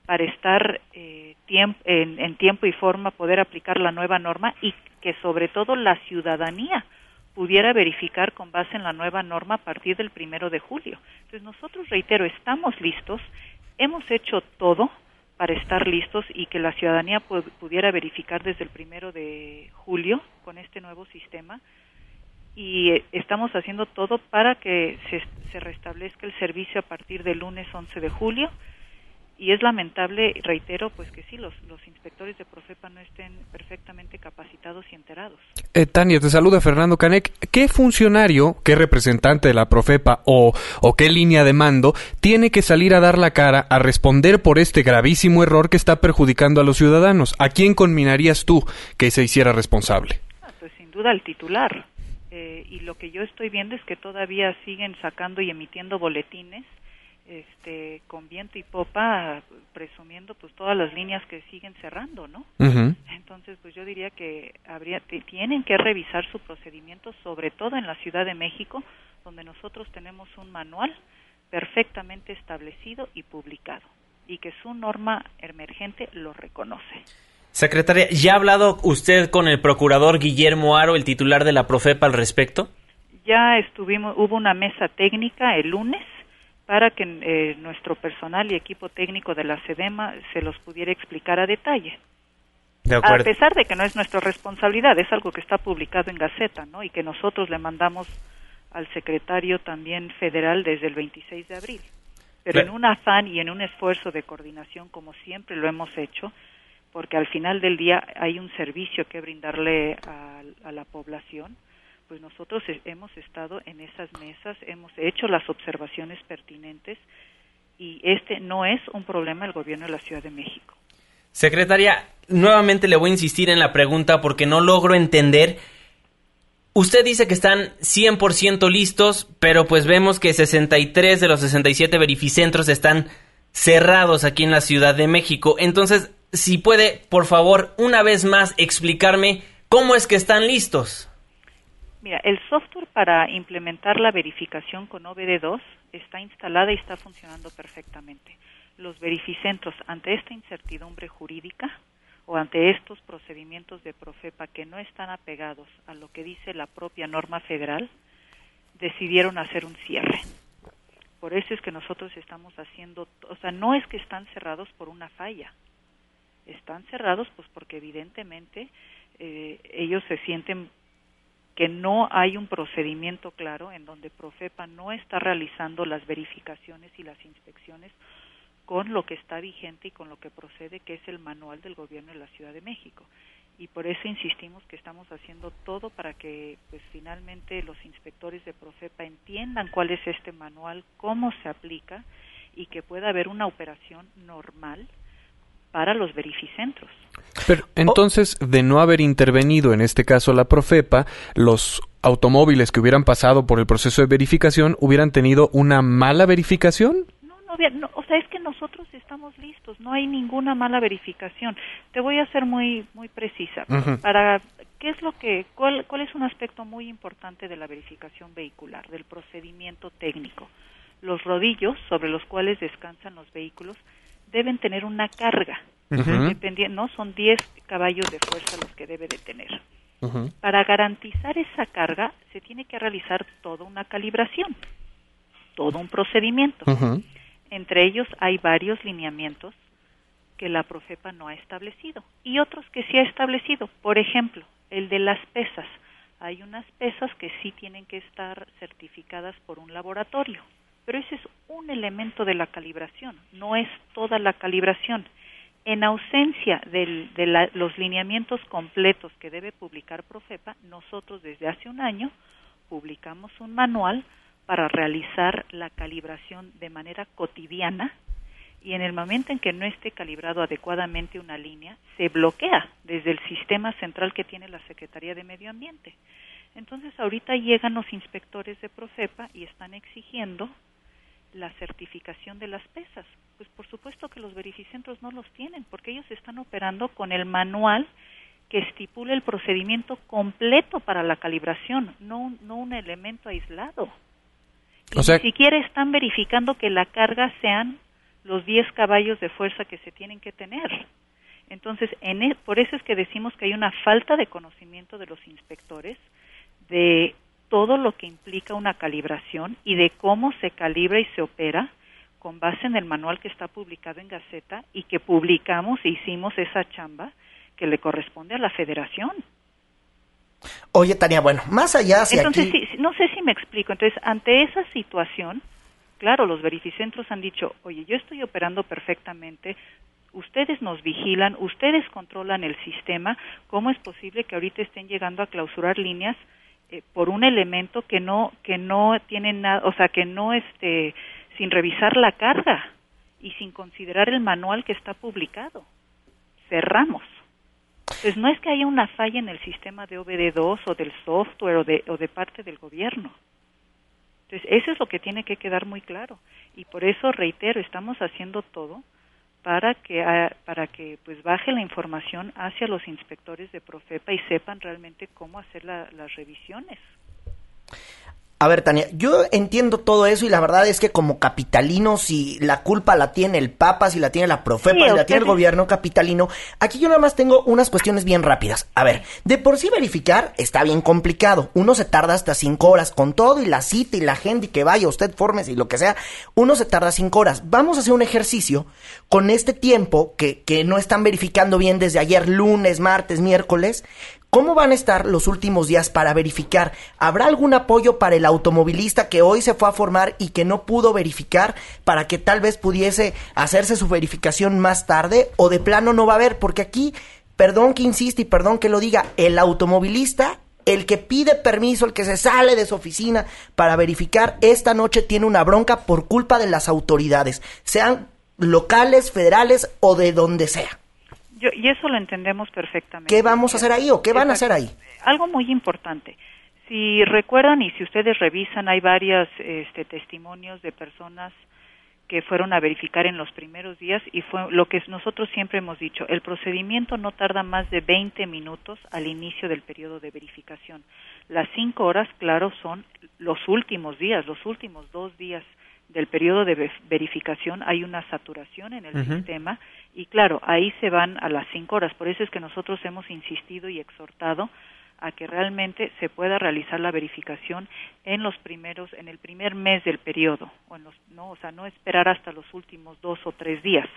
para estar eh, en, tiempo y forma poder aplicar la nueva norma y que sobre todo la ciudadanía pudiera verificar con base en la nueva norma a partir del primero de julio. Entonces nosotros, reitero, estamos listos, hemos hecho todo para estar listos y que la ciudadanía pudiera verificar desde el primero de julio con este nuevo sistema. Y eh, estamos haciendo todo para que se, se restablezca el servicio a partir del lunes 11 de julio y es lamentable, reitero, pues que sí, los, los inspectores de Profepa no estén perfectamente capacitados y enterados. Eh, Tania, te saluda Fernando Canek. ¿Qué funcionario, qué representante de la Profepa o, o qué línea de mando tiene que salir a dar la cara a responder por este gravísimo error que está perjudicando a los ciudadanos? ¿A quién conminarías tú que se hiciera responsable? Ah, pues sin duda el titular. Eh, y lo que yo estoy viendo es que todavía siguen sacando y emitiendo boletines este con viento y popa presumiendo pues todas las líneas que siguen cerrando no entonces pues yo diría que habría tienen que revisar su procedimiento sobre todo en la Ciudad de México donde nosotros tenemos un manual perfectamente establecido y publicado y que su norma emergente lo reconoce. Secretaria, ¿ya ha hablado usted con el procurador Guillermo Aro, el titular de la Profepa, al respecto? Ya estuvimos, hubo una mesa técnica el lunes para que eh, nuestro personal y equipo técnico de la SEDEMA se los pudiera explicar a detalle. a pesar de que no es nuestra responsabilidad, es algo que está publicado en Gaceta, ¿no? Y que nosotros le mandamos al secretario también federal desde el 26 de abril. Pero en un afán y en un esfuerzo de coordinación, como siempre lo hemos hecho, porque al final del día hay un servicio que brindarle a la población, pues nosotros hemos estado en esas mesas, hemos hecho las observaciones pertinentes y este no es un problema del gobierno de la Ciudad de México. Secretaria, nuevamente le voy a insistir en la pregunta porque no logro entender. Usted dice que están 100% listos, pero pues vemos que 63 de los 67 verificentros están cerrados aquí en la Ciudad de México. Entonces, si puede, por favor, una vez más explicarme cómo es que están listos. Mira, el software para implementar la verificación con OBD2 está instalada y está funcionando perfectamente. Los verificentros, ante esta incertidumbre jurídica o ante estos procedimientos de Profepa que no están apegados a lo que dice la propia norma federal, decidieron hacer un cierre. Por eso es que nosotros estamos haciendo, o sea, no es que están cerrados por una falla, están cerrados pues porque evidentemente eh, ellos se sienten que no hay un procedimiento claro en donde Profepa no está realizando las verificaciones y las inspecciones con lo que está vigente y con lo que procede, que es el manual del gobierno de la Ciudad de México. Y por eso insistimos que estamos haciendo todo para que pues finalmente los inspectores de Profepa entiendan cuál es este manual, cómo se aplica y que pueda haber una operación normal para los verificentros. Pero entonces, de no haber intervenido en este caso la Profepa, los automóviles que hubieran pasado por el proceso de verificación hubieran tenido una mala verificación? No, no, o sea, es que nosotros estamos listos, no hay ninguna mala verificación. Te voy a ser muy muy precisa. Para qué es lo que cuál cuál es un aspecto muy importante de la verificación vehicular, del procedimiento técnico. Los rodillos sobre los cuales descansan los vehículos deben tener una carga, dependiendo, ¿no? Son 10 caballos de fuerza los que debe de tener. Para garantizar esa carga se tiene que realizar toda una calibración, todo un procedimiento. Entre ellos hay varios lineamientos que la Profepa no ha establecido y otros que sí ha establecido. Por ejemplo, el de las pesas. Hay unas pesas que sí tienen que estar certificadas por un laboratorio pero ese es un elemento de la calibración, no es toda la calibración. En ausencia de los lineamientos completos que debe publicar Profepa, nosotros desde hace un año publicamos un manual para realizar la calibración de manera cotidiana y en el momento en que no esté calibrado adecuadamente una línea, se bloquea desde el sistema central que tiene la Secretaría de Medio Ambiente. Entonces ahorita llegan los inspectores de Profepa y están exigiendo la certificación de las pesas. Pues por supuesto que los verificentros no los tienen, porque ellos están operando con el manual que estipula el procedimiento completo para la calibración, no un, no un elemento aislado. o sea... Ni siquiera están verificando que la carga sean los 10 caballos de fuerza que se tienen que tener. Entonces, en e, por eso es que decimos que hay una falta de conocimiento de los inspectores de todo lo que implica una calibración y de cómo se calibra y se opera con base en el manual que está publicado en Gaceta y que publicamos e hicimos esa chamba que le corresponde a la federación. Oye, Tania, bueno, más allá hacia Entonces, no sé si me explico. Entonces, ante esa situación, claro, los verificentros han dicho, oye, yo estoy operando perfectamente, ustedes nos vigilan, ustedes controlan el sistema, ¿cómo es posible que ahorita estén llegando a clausurar líneas eh, por un elemento que no que no tiene nada, o sea, que no este sin revisar la carga y sin considerar el manual que está publicado? Cerramos. Pues no es que haya una falla en el sistema de OBD2 o del software o de, o de parte del gobierno. Entonces, eso es lo que tiene que quedar muy claro. Y por eso, reitero, estamos haciendo todo para que ah, para que pues baje la información hacia los inspectores de Profepa y sepan realmente cómo hacer las revisiones. A ver, Tania, yo entiendo todo eso y la verdad es que como capitalino, si la culpa la tiene el Papa, si la tiene la Profepa, si la tiene el gobierno capitalino, aquí yo nada más tengo unas cuestiones bien rápidas. A ver, de por sí verificar está bien complicado. Uno se tarda hasta cinco horas con todo y la cita y la gente y que vaya, usted formes y lo que sea. Uno se tarda cinco horas. Vamos a hacer un ejercicio con este tiempo que, que no están verificando bien desde ayer, lunes, martes, miércoles. ¿Cómo van a estar los últimos días para verificar? ¿Habrá algún apoyo para el automovilista que hoy se fue a formar y que no pudo verificar para que tal vez pudiese hacerse su verificación más tarde? ¿O de plano no va a haber? Porque aquí, perdón que insiste y perdón que lo diga, el automovilista el que pide permiso, el que se sale de su oficina para verificar, esta noche tiene una bronca por culpa de las autoridades, sean locales, federales o de donde sea y eso lo entendemos perfectamente. ¿Qué vamos a hacer ahí o qué van a hacer ahí? Algo muy importante. Si recuerdan y si ustedes revisan, hay varios este, testimonios de personas que fueron a verificar en los primeros días y fue lo que nosotros siempre hemos dicho, el procedimiento no tarda más de 20 minutos al inicio del periodo de verificación. Las cinco horas, claro, son los últimos días, los últimos dos días del periodo de verificación hay una saturación en el sistema y claro, ahí se van a las cinco horas. Por eso es que nosotros hemos insistido y exhortado a que realmente se pueda realizar la verificación en los primeros, en el primer mes del periodo, o en los, no, o sea, no esperar hasta los últimos dos o tres días.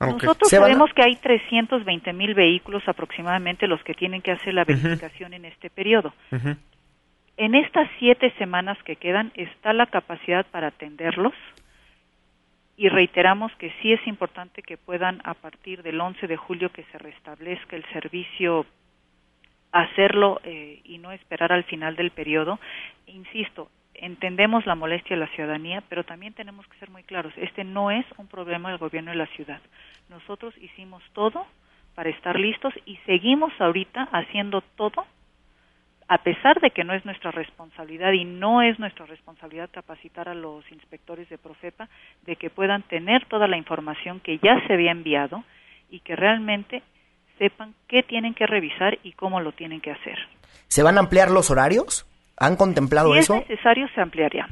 Nosotros sabemos que hay 320 mil vehículos aproximadamente los que tienen que hacer la verificación en este periodo. En estas siete semanas que quedan está la capacidad para atenderlos y reiteramos que sí es importante que puedan a partir del 11 de julio que se restablezca el servicio hacerlo eh, y no esperar al final del periodo. Insisto, entendemos la molestia de la ciudadanía, pero también tenemos que ser muy claros. Este no es un problema del gobierno de la ciudad. Nosotros hicimos todo para estar listos y seguimos ahorita haciendo todo a pesar de que no es nuestra responsabilidad y no es nuestra responsabilidad capacitar a los inspectores de Profepa de que puedan tener toda la información que ya se había enviado y que realmente sepan qué tienen que revisar y cómo lo tienen que hacer. ¿Se van a ampliar los horarios? ¿Han contemplado eso? Si es necesario, se ampliaría.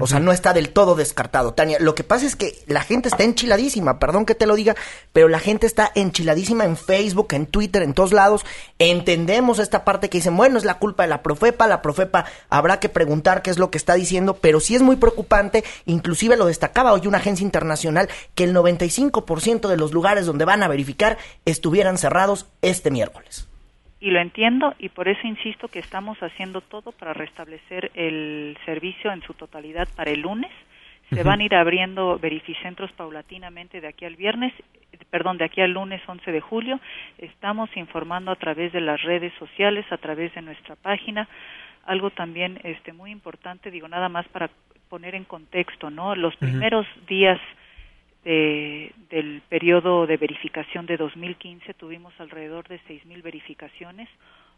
O sea, no está del todo descartado. Tania, lo que pasa es que la gente está enchiladísima, perdón que te lo diga, pero la gente está enchiladísima en Facebook, en Twitter, en todos lados. Entendemos esta parte que dicen, bueno, es la culpa de la Profepa, la Profepa habrá que preguntar qué es lo que está diciendo, pero sí es muy preocupante, inclusive lo destacaba hoy una agencia internacional, que el 95% de los lugares donde van a verificar estuvieran cerrados este miércoles y lo entiendo y por eso insisto que estamos haciendo todo para restablecer el servicio en su totalidad para el lunes. Se van a ir abriendo verificentros paulatinamente de aquí al viernes, perdón, de aquí al lunes 11 de julio. Estamos informando a través de las redes sociales, a través de nuestra página. Algo también este muy importante, digo nada más para poner en contexto, ¿no? Los primeros días del periodo de verificación de 2015 tuvimos alrededor de 6.000 verificaciones.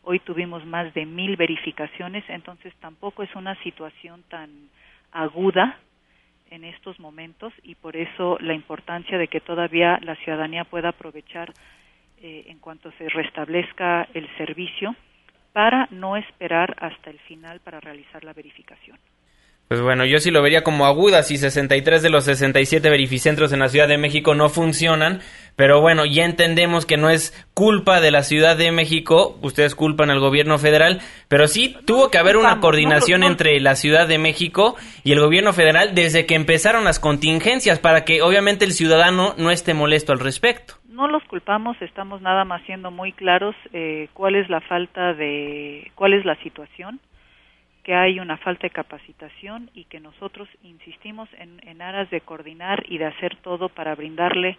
Hoy tuvimos más de 1.000 verificaciones, entonces tampoco es una situación tan aguda en estos momentos y por eso la importancia de que todavía la ciudadanía pueda aprovechar eh, en cuanto se restablezca el servicio para no esperar hasta el final para realizar la verificación. Pues bueno, yo sí lo vería como aguda si 63 de los 67 verificentros en la Ciudad de México no funcionan, pero bueno, ya entendemos que no es culpa de la Ciudad de México, ustedes culpan al gobierno federal, pero sí tuvo que haber una coordinación entre la Ciudad de México y el gobierno federal desde que empezaron las contingencias para que obviamente el ciudadano no esté molesto al respecto. No los culpamos, estamos nada más siendo muy claros eh, cuál es la falta de, cuál es la situación que hay una falta de capacitación y que nosotros insistimos en, en aras de coordinar y de hacer todo para brindarle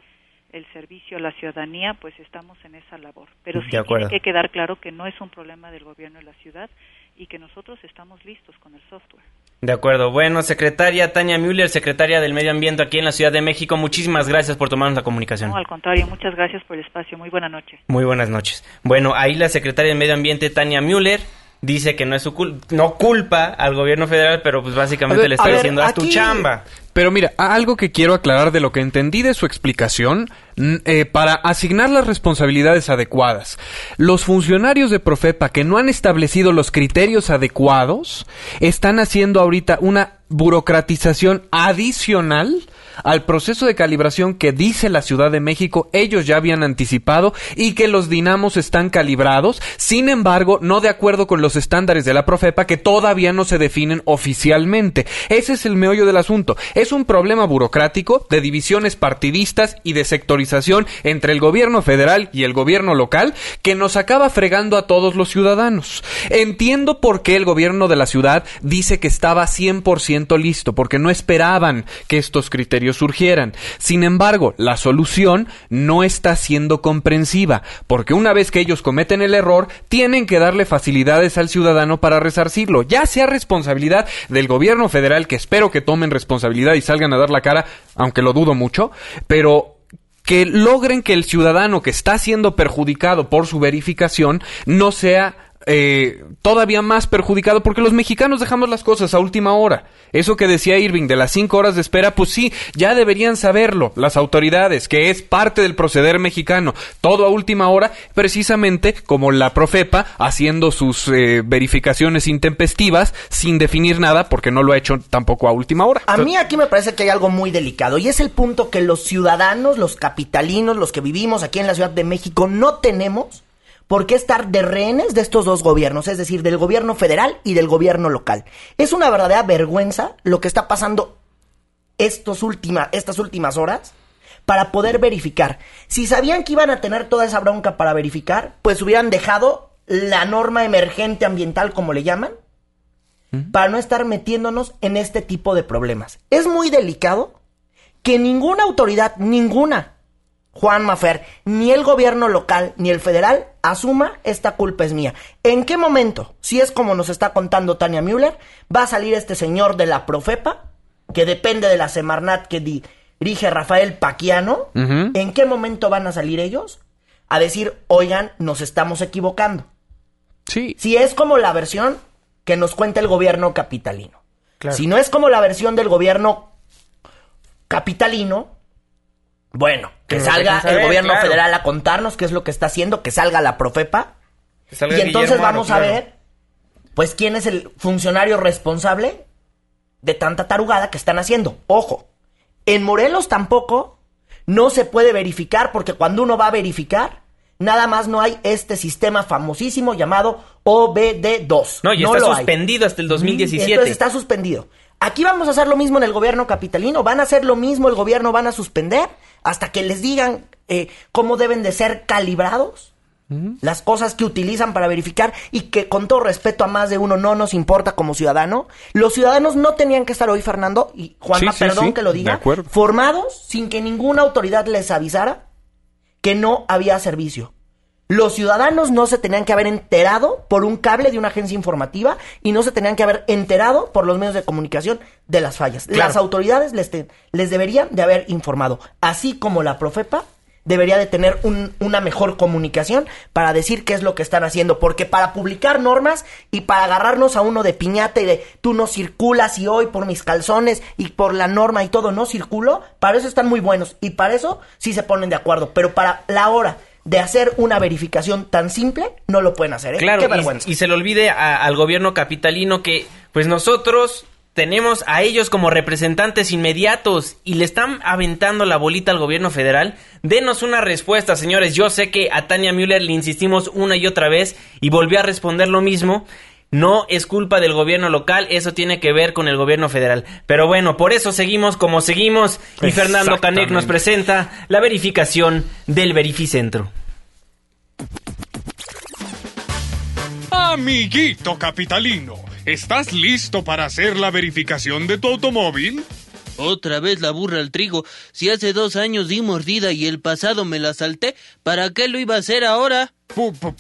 el servicio a la ciudadanía, pues estamos en esa labor. Pero sí tiene que quedar claro que no es un problema del gobierno de la ciudad y que nosotros estamos listos con el software. De acuerdo. Bueno, secretaria Tania Müller, secretaria del Medio Ambiente aquí en la Ciudad de México, muchísimas gracias por tomarnos la comunicación. No, al contrario, muchas gracias por el espacio. Muy buena noche. Muy buenas noches. Bueno, ahí la secretaria del Medio Ambiente, Tania Müller, dice que no es su culpa, no culpa al gobierno federal, pero pues básicamente le está diciendo a tu chamba. Pero mira, algo que quiero aclarar de lo que entendí de su explicación, eh, para asignar las responsabilidades adecuadas. Los funcionarios de Profepa que no han establecido los criterios adecuados están haciendo ahorita una burocratización adicional al proceso de calibración que dice la Ciudad de México ellos ya habían anticipado y que los dinamos están calibrados, sin embargo, no de acuerdo con los estándares de la Profepa que todavía no se definen oficialmente. Ese es el meollo del asunto. Es un problema burocrático de divisiones partidistas y de sectorización entre el gobierno federal y el gobierno local que nos acaba fregando a todos los ciudadanos. Entiendo por qué el gobierno de la ciudad dice que estaba 100% listo, porque no esperaban que estos criterios surgieran. Sin embargo, la solución no está siendo comprensiva, porque una vez que ellos cometen el error, tienen que darle facilidades al ciudadano para resarcirlo, ya sea responsabilidad del gobierno federal, que espero que tomen responsabilidad y salgan a dar la cara, aunque lo dudo mucho, pero que logren que el ciudadano que está siendo perjudicado por su verificación no sea eh, todavía más perjudicado porque los mexicanos dejamos las cosas a última hora. Eso que decía Irving de las cinco horas de espera, pues sí, ya deberían saberlo las autoridades, que es parte del proceder mexicano. Todo a última hora, precisamente como la Profepa haciendo sus eh, verificaciones intempestivas sin definir nada porque no lo ha hecho tampoco a última hora. A mí aquí me parece que hay algo muy delicado y es el punto que los ciudadanos, los capitalinos, los que vivimos aquí en la Ciudad de México no tenemos ¿Por qué estar de rehenes de estos dos gobiernos? Es decir, del gobierno federal y del gobierno local. Es una verdadera vergüenza lo que está pasando estos estas últimas horas para poder verificar. Si sabían que iban a tener toda esa bronca para verificar, pues hubieran dejado la norma emergente ambiental, como le llaman, para no estar metiéndonos en este tipo de problemas. Es muy delicado que ninguna autoridad, ninguna, Juan Mafer, ni el gobierno local ni el federal asuma esta culpa es mía. ¿En qué momento, si es como nos está contando Tania Müller, va a salir este señor de la Profepa, que depende de la Semarnat que dirige Rafael Paquiano? ¿En qué momento van a salir ellos a decir, oigan, nos estamos equivocando? Sí. Si es como la versión que nos cuenta el gobierno capitalino. Si no es como la versión del gobierno capitalino, bueno, que, salga el gobierno federal a contarnos qué es lo que está haciendo, que salga la Profepa. y entonces vamos a ver, pues, quién es el funcionario responsable de tanta tarugada que están haciendo. Ojo, en Morelos tampoco no se puede verificar porque cuando uno va a verificar, nada más no hay este sistema famosísimo llamado OBD2. No, y está suspendido hasta el 2017. Entonces está suspendido. Aquí vamos a hacer lo mismo en el gobierno capitalino, van a hacer lo mismo, el gobierno van a suspender hasta que les digan eh, cómo deben de ser calibrados las cosas que utilizan para verificar y que con todo respeto a más de uno no nos importa como ciudadano. Los ciudadanos no tenían que estar hoy, Fernando, y Juanma, perdón que lo diga, formados sin que ninguna autoridad les avisara que no había servicio. Los ciudadanos no se tenían que haber enterado por un cable de una agencia informativa y no se tenían que haber enterado por los medios de comunicación de las fallas. Las autoridades les, les deberían de haber informado, así como la Profepa debería de tener una mejor comunicación para decir qué es lo que están haciendo, porque para publicar normas y para agarrarnos a uno de piñata y de tú no circulas y hoy por mis calzones y por la norma y todo no circulo, para eso están muy buenos y para eso sí se ponen de acuerdo, pero para la hora de hacer una verificación tan simple, no lo pueden hacer. ¿eh? Claro, Y, se le olvide al gobierno capitalino que, pues nosotros tenemos a ellos como representantes inmediatos y le están aventando la bolita al gobierno federal. Denos una respuesta, señores. Yo sé que a Tania Müller le insistimos una y otra vez y volvió a responder lo mismo. No es culpa del gobierno local, eso tiene que ver con el gobierno federal. Pero bueno, por eso seguimos como seguimos y Fernando Canek nos presenta la verificación del Verificentro. Amiguito capitalino, ¿estás listo para hacer la verificación de tu automóvil? Otra vez la burra al trigo. Si hace dos años di mordida y el pasado me la salté, ¿para qué lo iba a hacer ahora?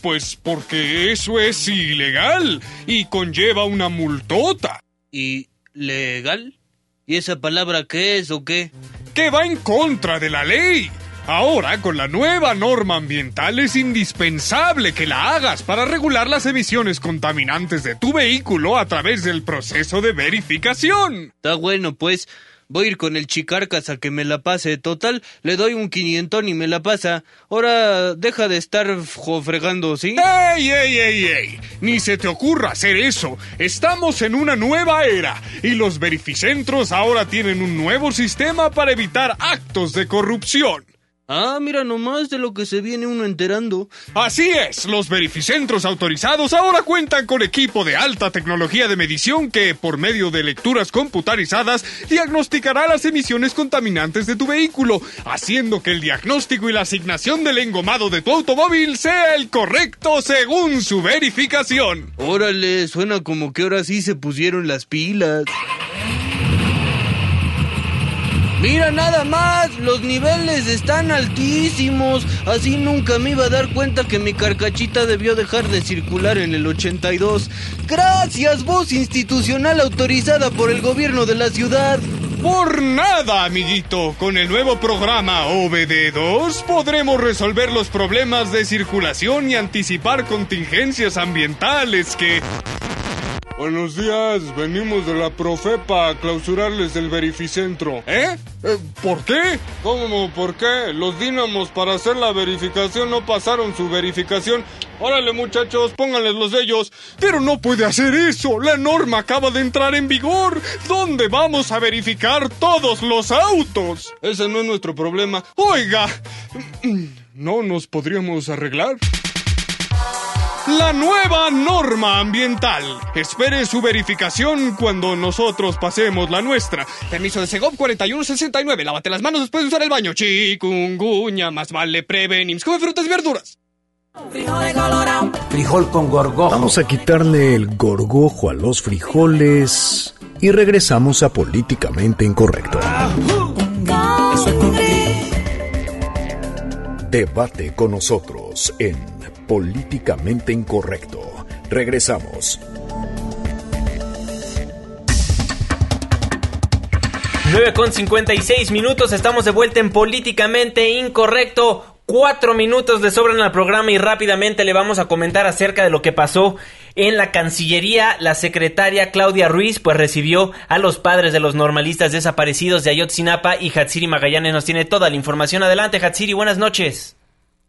Pues porque eso es ilegal y conlleva una multota. ¿Y legal? ¿Y esa palabra qué es o qué? Que va en contra de la ley. Ahora, con la nueva norma ambiental es indispensable que la hagas para regular las emisiones contaminantes de tu vehículo a través del proceso de verificación. Está bueno, pues. Voy a ir con el chicarcas a que me la pase. Total, le doy un quinientón y me la pasa. Ahora deja de estar fregando, ¿sí? ¡Ey, ey, ey, ey! Ni se te ocurra hacer eso. Estamos en una nueva era y los verificentros ahora tienen un nuevo sistema para evitar actos de corrupción. Ah, mira nomás de lo que se viene uno enterando. Así es, los verificentros autorizados ahora cuentan con equipo de alta tecnología de medición que, por medio de lecturas computarizadas, diagnosticará las emisiones contaminantes de tu vehículo, haciendo que el diagnóstico y la asignación del engomado de tu automóvil sea el correcto según su verificación. Órale, suena como que ahora sí se pusieron las pilas. Mira nada más, los niveles están altísimos. Así nunca me iba a dar cuenta que mi carcachita debió dejar de circular en el 82. Gracias, voz institucional autorizada por el gobierno de la ciudad. Por nada, amiguito. Con el nuevo programa OBD2 podremos resolver los problemas de circulación y anticipar contingencias ambientales que... Buenos días, venimos de la Profepa a clausurarles el verificentro. ¿Eh? ¿Eh? ¿Por qué? ¿Cómo por qué? Los dínamos para hacer la verificación no pasaron su verificación. Órale muchachos, pónganles los sellos. Pero no puede hacer eso. La norma acaba de entrar en vigor. ¿Dónde vamos a verificar todos los autos? Ese no es nuestro problema. Oiga, ¿no nos podríamos arreglar? La nueva norma ambiental. Espere su verificación cuando nosotros pasemos la nuestra. Permiso de Segov 4169. Lávate las manos después de usar el baño. Chikungunya, más vale prevenir. Come frutas y verduras. Frijol con gorgojo. Vamos a quitarle el gorgojo a los frijoles y regresamos a políticamente incorrecto. Debate con nosotros en políticamente incorrecto. Regresamos. 9 con 56 minutos, estamos de vuelta en Políticamente Incorrecto. Cuatro minutos de sobra en el programa y rápidamente le vamos a comentar acerca de lo que pasó en la Cancillería. La secretaria Claudia Ruiz pues recibió a los padres de los normalistas desaparecidos de Ayotzinapa y Hatsiri Magallanes nos tiene toda la información. Adelante Hatsiri, buenas noches.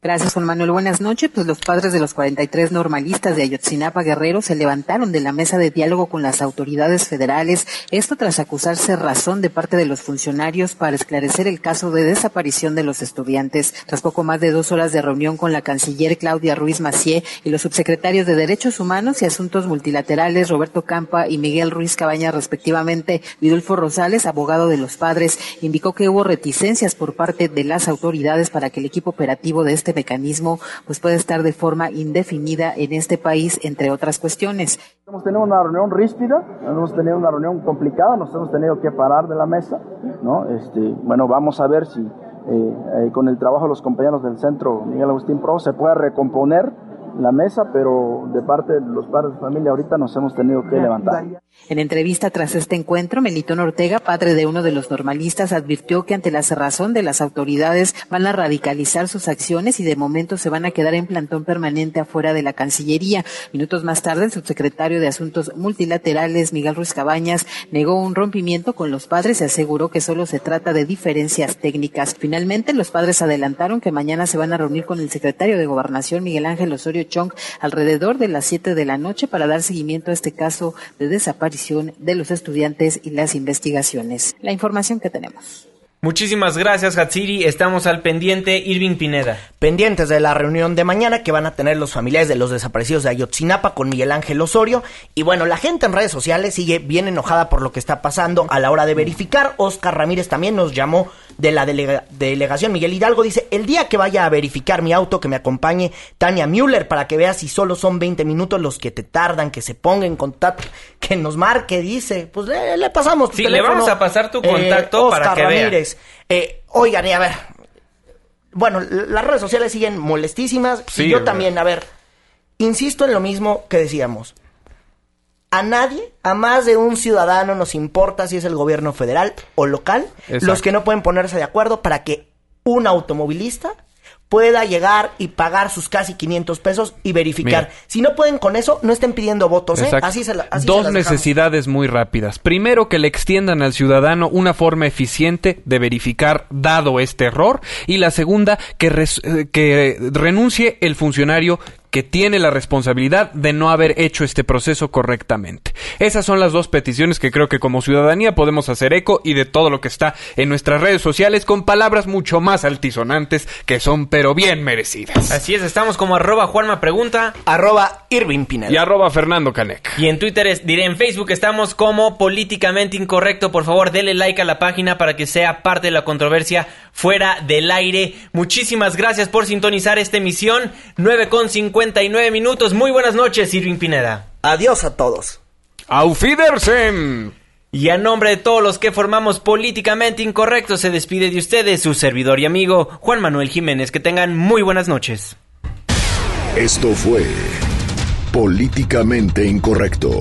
Gracias, Juan Manuel. Buenas noches. Pues los padres de los 43 normalistas de Ayotzinapa Guerrero se levantaron de la mesa de diálogo con las autoridades federales, esto tras acusarse razón de parte de los funcionarios para esclarecer el caso de desaparición de los estudiantes. Tras poco más de dos horas de reunión con la canciller Claudia Ruiz Macié y los subsecretarios de Derechos Humanos y Asuntos Multilaterales Roberto Campa y Miguel Ruiz Cabaña respectivamente, Vidulfo Rosales, abogado de los padres, indicó que hubo reticencias por parte de las autoridades para que el equipo operativo de este este mecanismo pues puede estar de forma indefinida en este país, entre otras cuestiones. Hemos tenido una reunión ríspida, hemos tenido una reunión complicada, nos hemos tenido que parar de la mesa, ¿no? Este, bueno, vamos a ver si eh, eh, con el trabajo de los compañeros del centro Miguel Agustín Pro se puede recomponer la mesa, pero de parte de los padres de familia ahorita nos hemos tenido que levantar. En entrevista tras este encuentro, Melitón Ortega, padre de uno de los normalistas, advirtió que ante la cerrazón de las autoridades van a radicalizar sus acciones y de momento se van a quedar en plantón permanente afuera de la Cancillería. Minutos más tarde, el subsecretario de Asuntos Multilaterales, Miguel Ruiz Cabañas, negó un rompimiento con los padres y aseguró que solo se trata de diferencias técnicas. Finalmente, los padres adelantaron que mañana se van a reunir con el secretario de Gobernación, Miguel Ángel Osorio Chong, alrededor de las siete de la noche para dar seguimiento a este caso de desaparición de los estudiantes y las investigaciones. La información que tenemos. Muchísimas gracias, Hatsiri. Estamos al pendiente, Irving Pineda. Pendientes de la reunión de mañana que van a tener los familiares de los desaparecidos de Ayotzinapa con Miguel Ángel Osorio. Y bueno, la gente en redes sociales sigue bien enojada por lo que está pasando a la hora de verificar. Oscar Ramírez también nos llamó de la delega- delegación. Miguel Hidalgo dice, el día que vaya a verificar mi auto, que me acompañe Tania Müller para que vea si solo son 20 minutos los que te tardan, que se ponga en contacto, (laughs) que nos marque, dice. Pues le, le pasamos tu Sí, le vamos a pasar tu Eh, contacto para que vea. Ramírez. Eh, oigan, y a ver, bueno, las redes sociales siguen molestísimas. Sí, y yo también, a ver, insisto en lo mismo que decíamos. A nadie, a más de un ciudadano nos importa si es el gobierno federal o local, Exacto. los que no pueden ponerse de acuerdo para que un automovilista pueda llegar y pagar sus casi 500 pesos y verificar. Mira. Si no pueden con eso, no estén pidiendo votos, ¿eh? Así se la, así se Dos necesidades muy rápidas. Primero, que le extiendan al ciudadano una forma eficiente de verificar dado este error. Y la segunda, que, res- eh, que renuncie el funcionario que tiene la responsabilidad de no haber hecho este proceso correctamente. Esas son las dos peticiones que creo que como ciudadanía podemos hacer eco y de todo lo que está en nuestras redes sociales con palabras mucho más altisonantes que son pero bien merecidas. Así es, estamos como arroba Juanma Pregunta. Arroba Irving Pineda. Y arroba Fernando Canec. Y en Twitter, es, diré en Facebook, estamos como Políticamente Incorrecto. Por favor, denle like a la página para que sea parte de la controversia fuera del aire. Muchísimas gracias por sintonizar esta emisión. 9 con 59 minutos. Muy buenas noches, Irving Pineda. Adiós a todos. Auf Wiedersehen. Y a nombre de todos los que formamos Políticamente Incorrecto, se despide de ustedes su servidor y amigo Juan Manuel Jiménez. Que tengan muy buenas noches. Esto fue Políticamente Incorrecto.